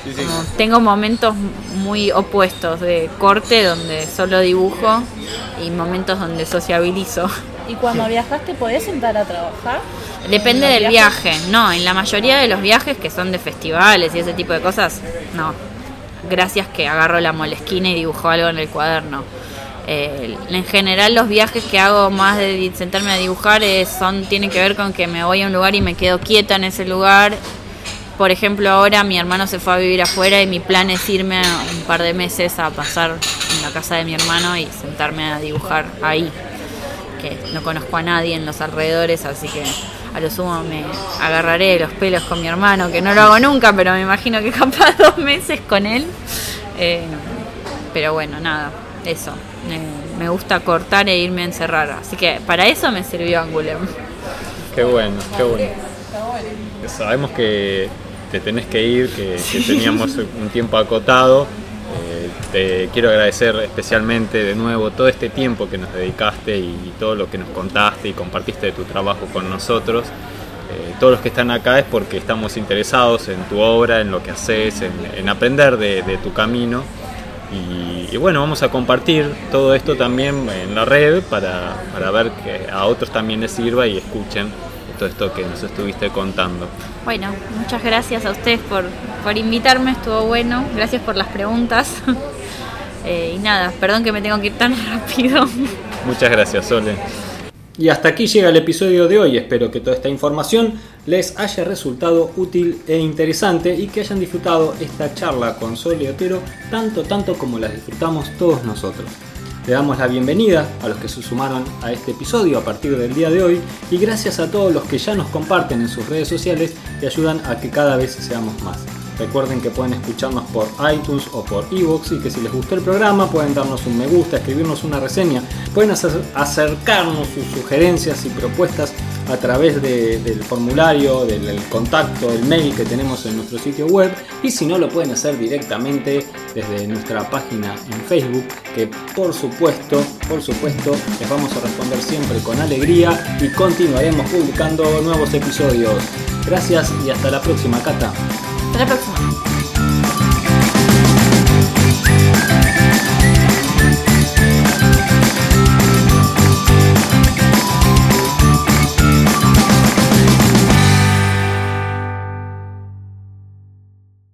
Sí, sí. Como tengo momentos muy opuestos de corte donde solo dibujo y momentos donde sociabilizo. ¿Y cuando viajaste podés sentar a trabajar? Depende ¿En los del viajes? viaje. No, en la mayoría de los viajes que son de festivales y ese tipo de cosas, no. Gracias que agarro la molesquina y dibujo algo en el cuaderno. Eh, en general los viajes que hago más de sentarme a dibujar es- son tienen que ver con que me voy a un lugar y me quedo quieta en ese lugar. Por ejemplo, ahora mi hermano se fue a vivir afuera y mi plan es irme un par de meses a pasar en la casa de mi hermano y sentarme a dibujar ahí que no conozco a nadie en los alrededores, así que a lo sumo me agarraré de los pelos con mi hermano, que no lo hago nunca, pero me imagino que capaz dos meses con él. Eh, pero bueno, nada, eso. Me- me gusta cortar e irme a encerrar, así que para eso me sirvió Angoulême. Qué bueno, qué bueno. Sabemos que te tenés que ir, que, que teníamos un tiempo acotado. Eh, te quiero agradecer especialmente de nuevo todo este tiempo que nos dedicaste y todo lo que nos contaste y compartiste de tu trabajo con nosotros. Eh, todos los que están acá es porque estamos interesados en tu obra, en lo que haces, en, en aprender de, de tu camino. Y, y bueno, vamos a compartir todo esto también en la red para, para ver que a otros también les sirva y escuchen todo esto que nos estuviste contando. Bueno, muchas gracias a ustedes por, por invitarme, estuvo bueno, gracias por las preguntas. Eh, y nada, perdón que me tengo que ir tan rápido. Muchas gracias, Sole. Y hasta aquí llega el episodio de hoy. Espero que toda esta información les haya resultado útil e interesante y que hayan disfrutado esta charla con Sole Otero tanto, tanto como las disfrutamos todos nosotros. Le damos la bienvenida a los que se sumaron a este episodio a partir del día de hoy y gracias a todos los que ya nos comparten en sus redes sociales y ayudan a que cada vez seamos más. Recuerden que pueden escucharnos por iTunes o por iVoox y que si les gustó el programa pueden darnos un me gusta, escribirnos una reseña, pueden acercarnos sus sugerencias y propuestas a través de- del formulario, del, del contacto, el mail que tenemos en nuestro sitio web y si no lo pueden hacer directamente desde nuestra página en Facebook que por supuesto, por supuesto les vamos a responder siempre con alegría y continuaremos publicando nuevos episodios. Gracias y hasta la próxima, Cata. Hasta la próxima.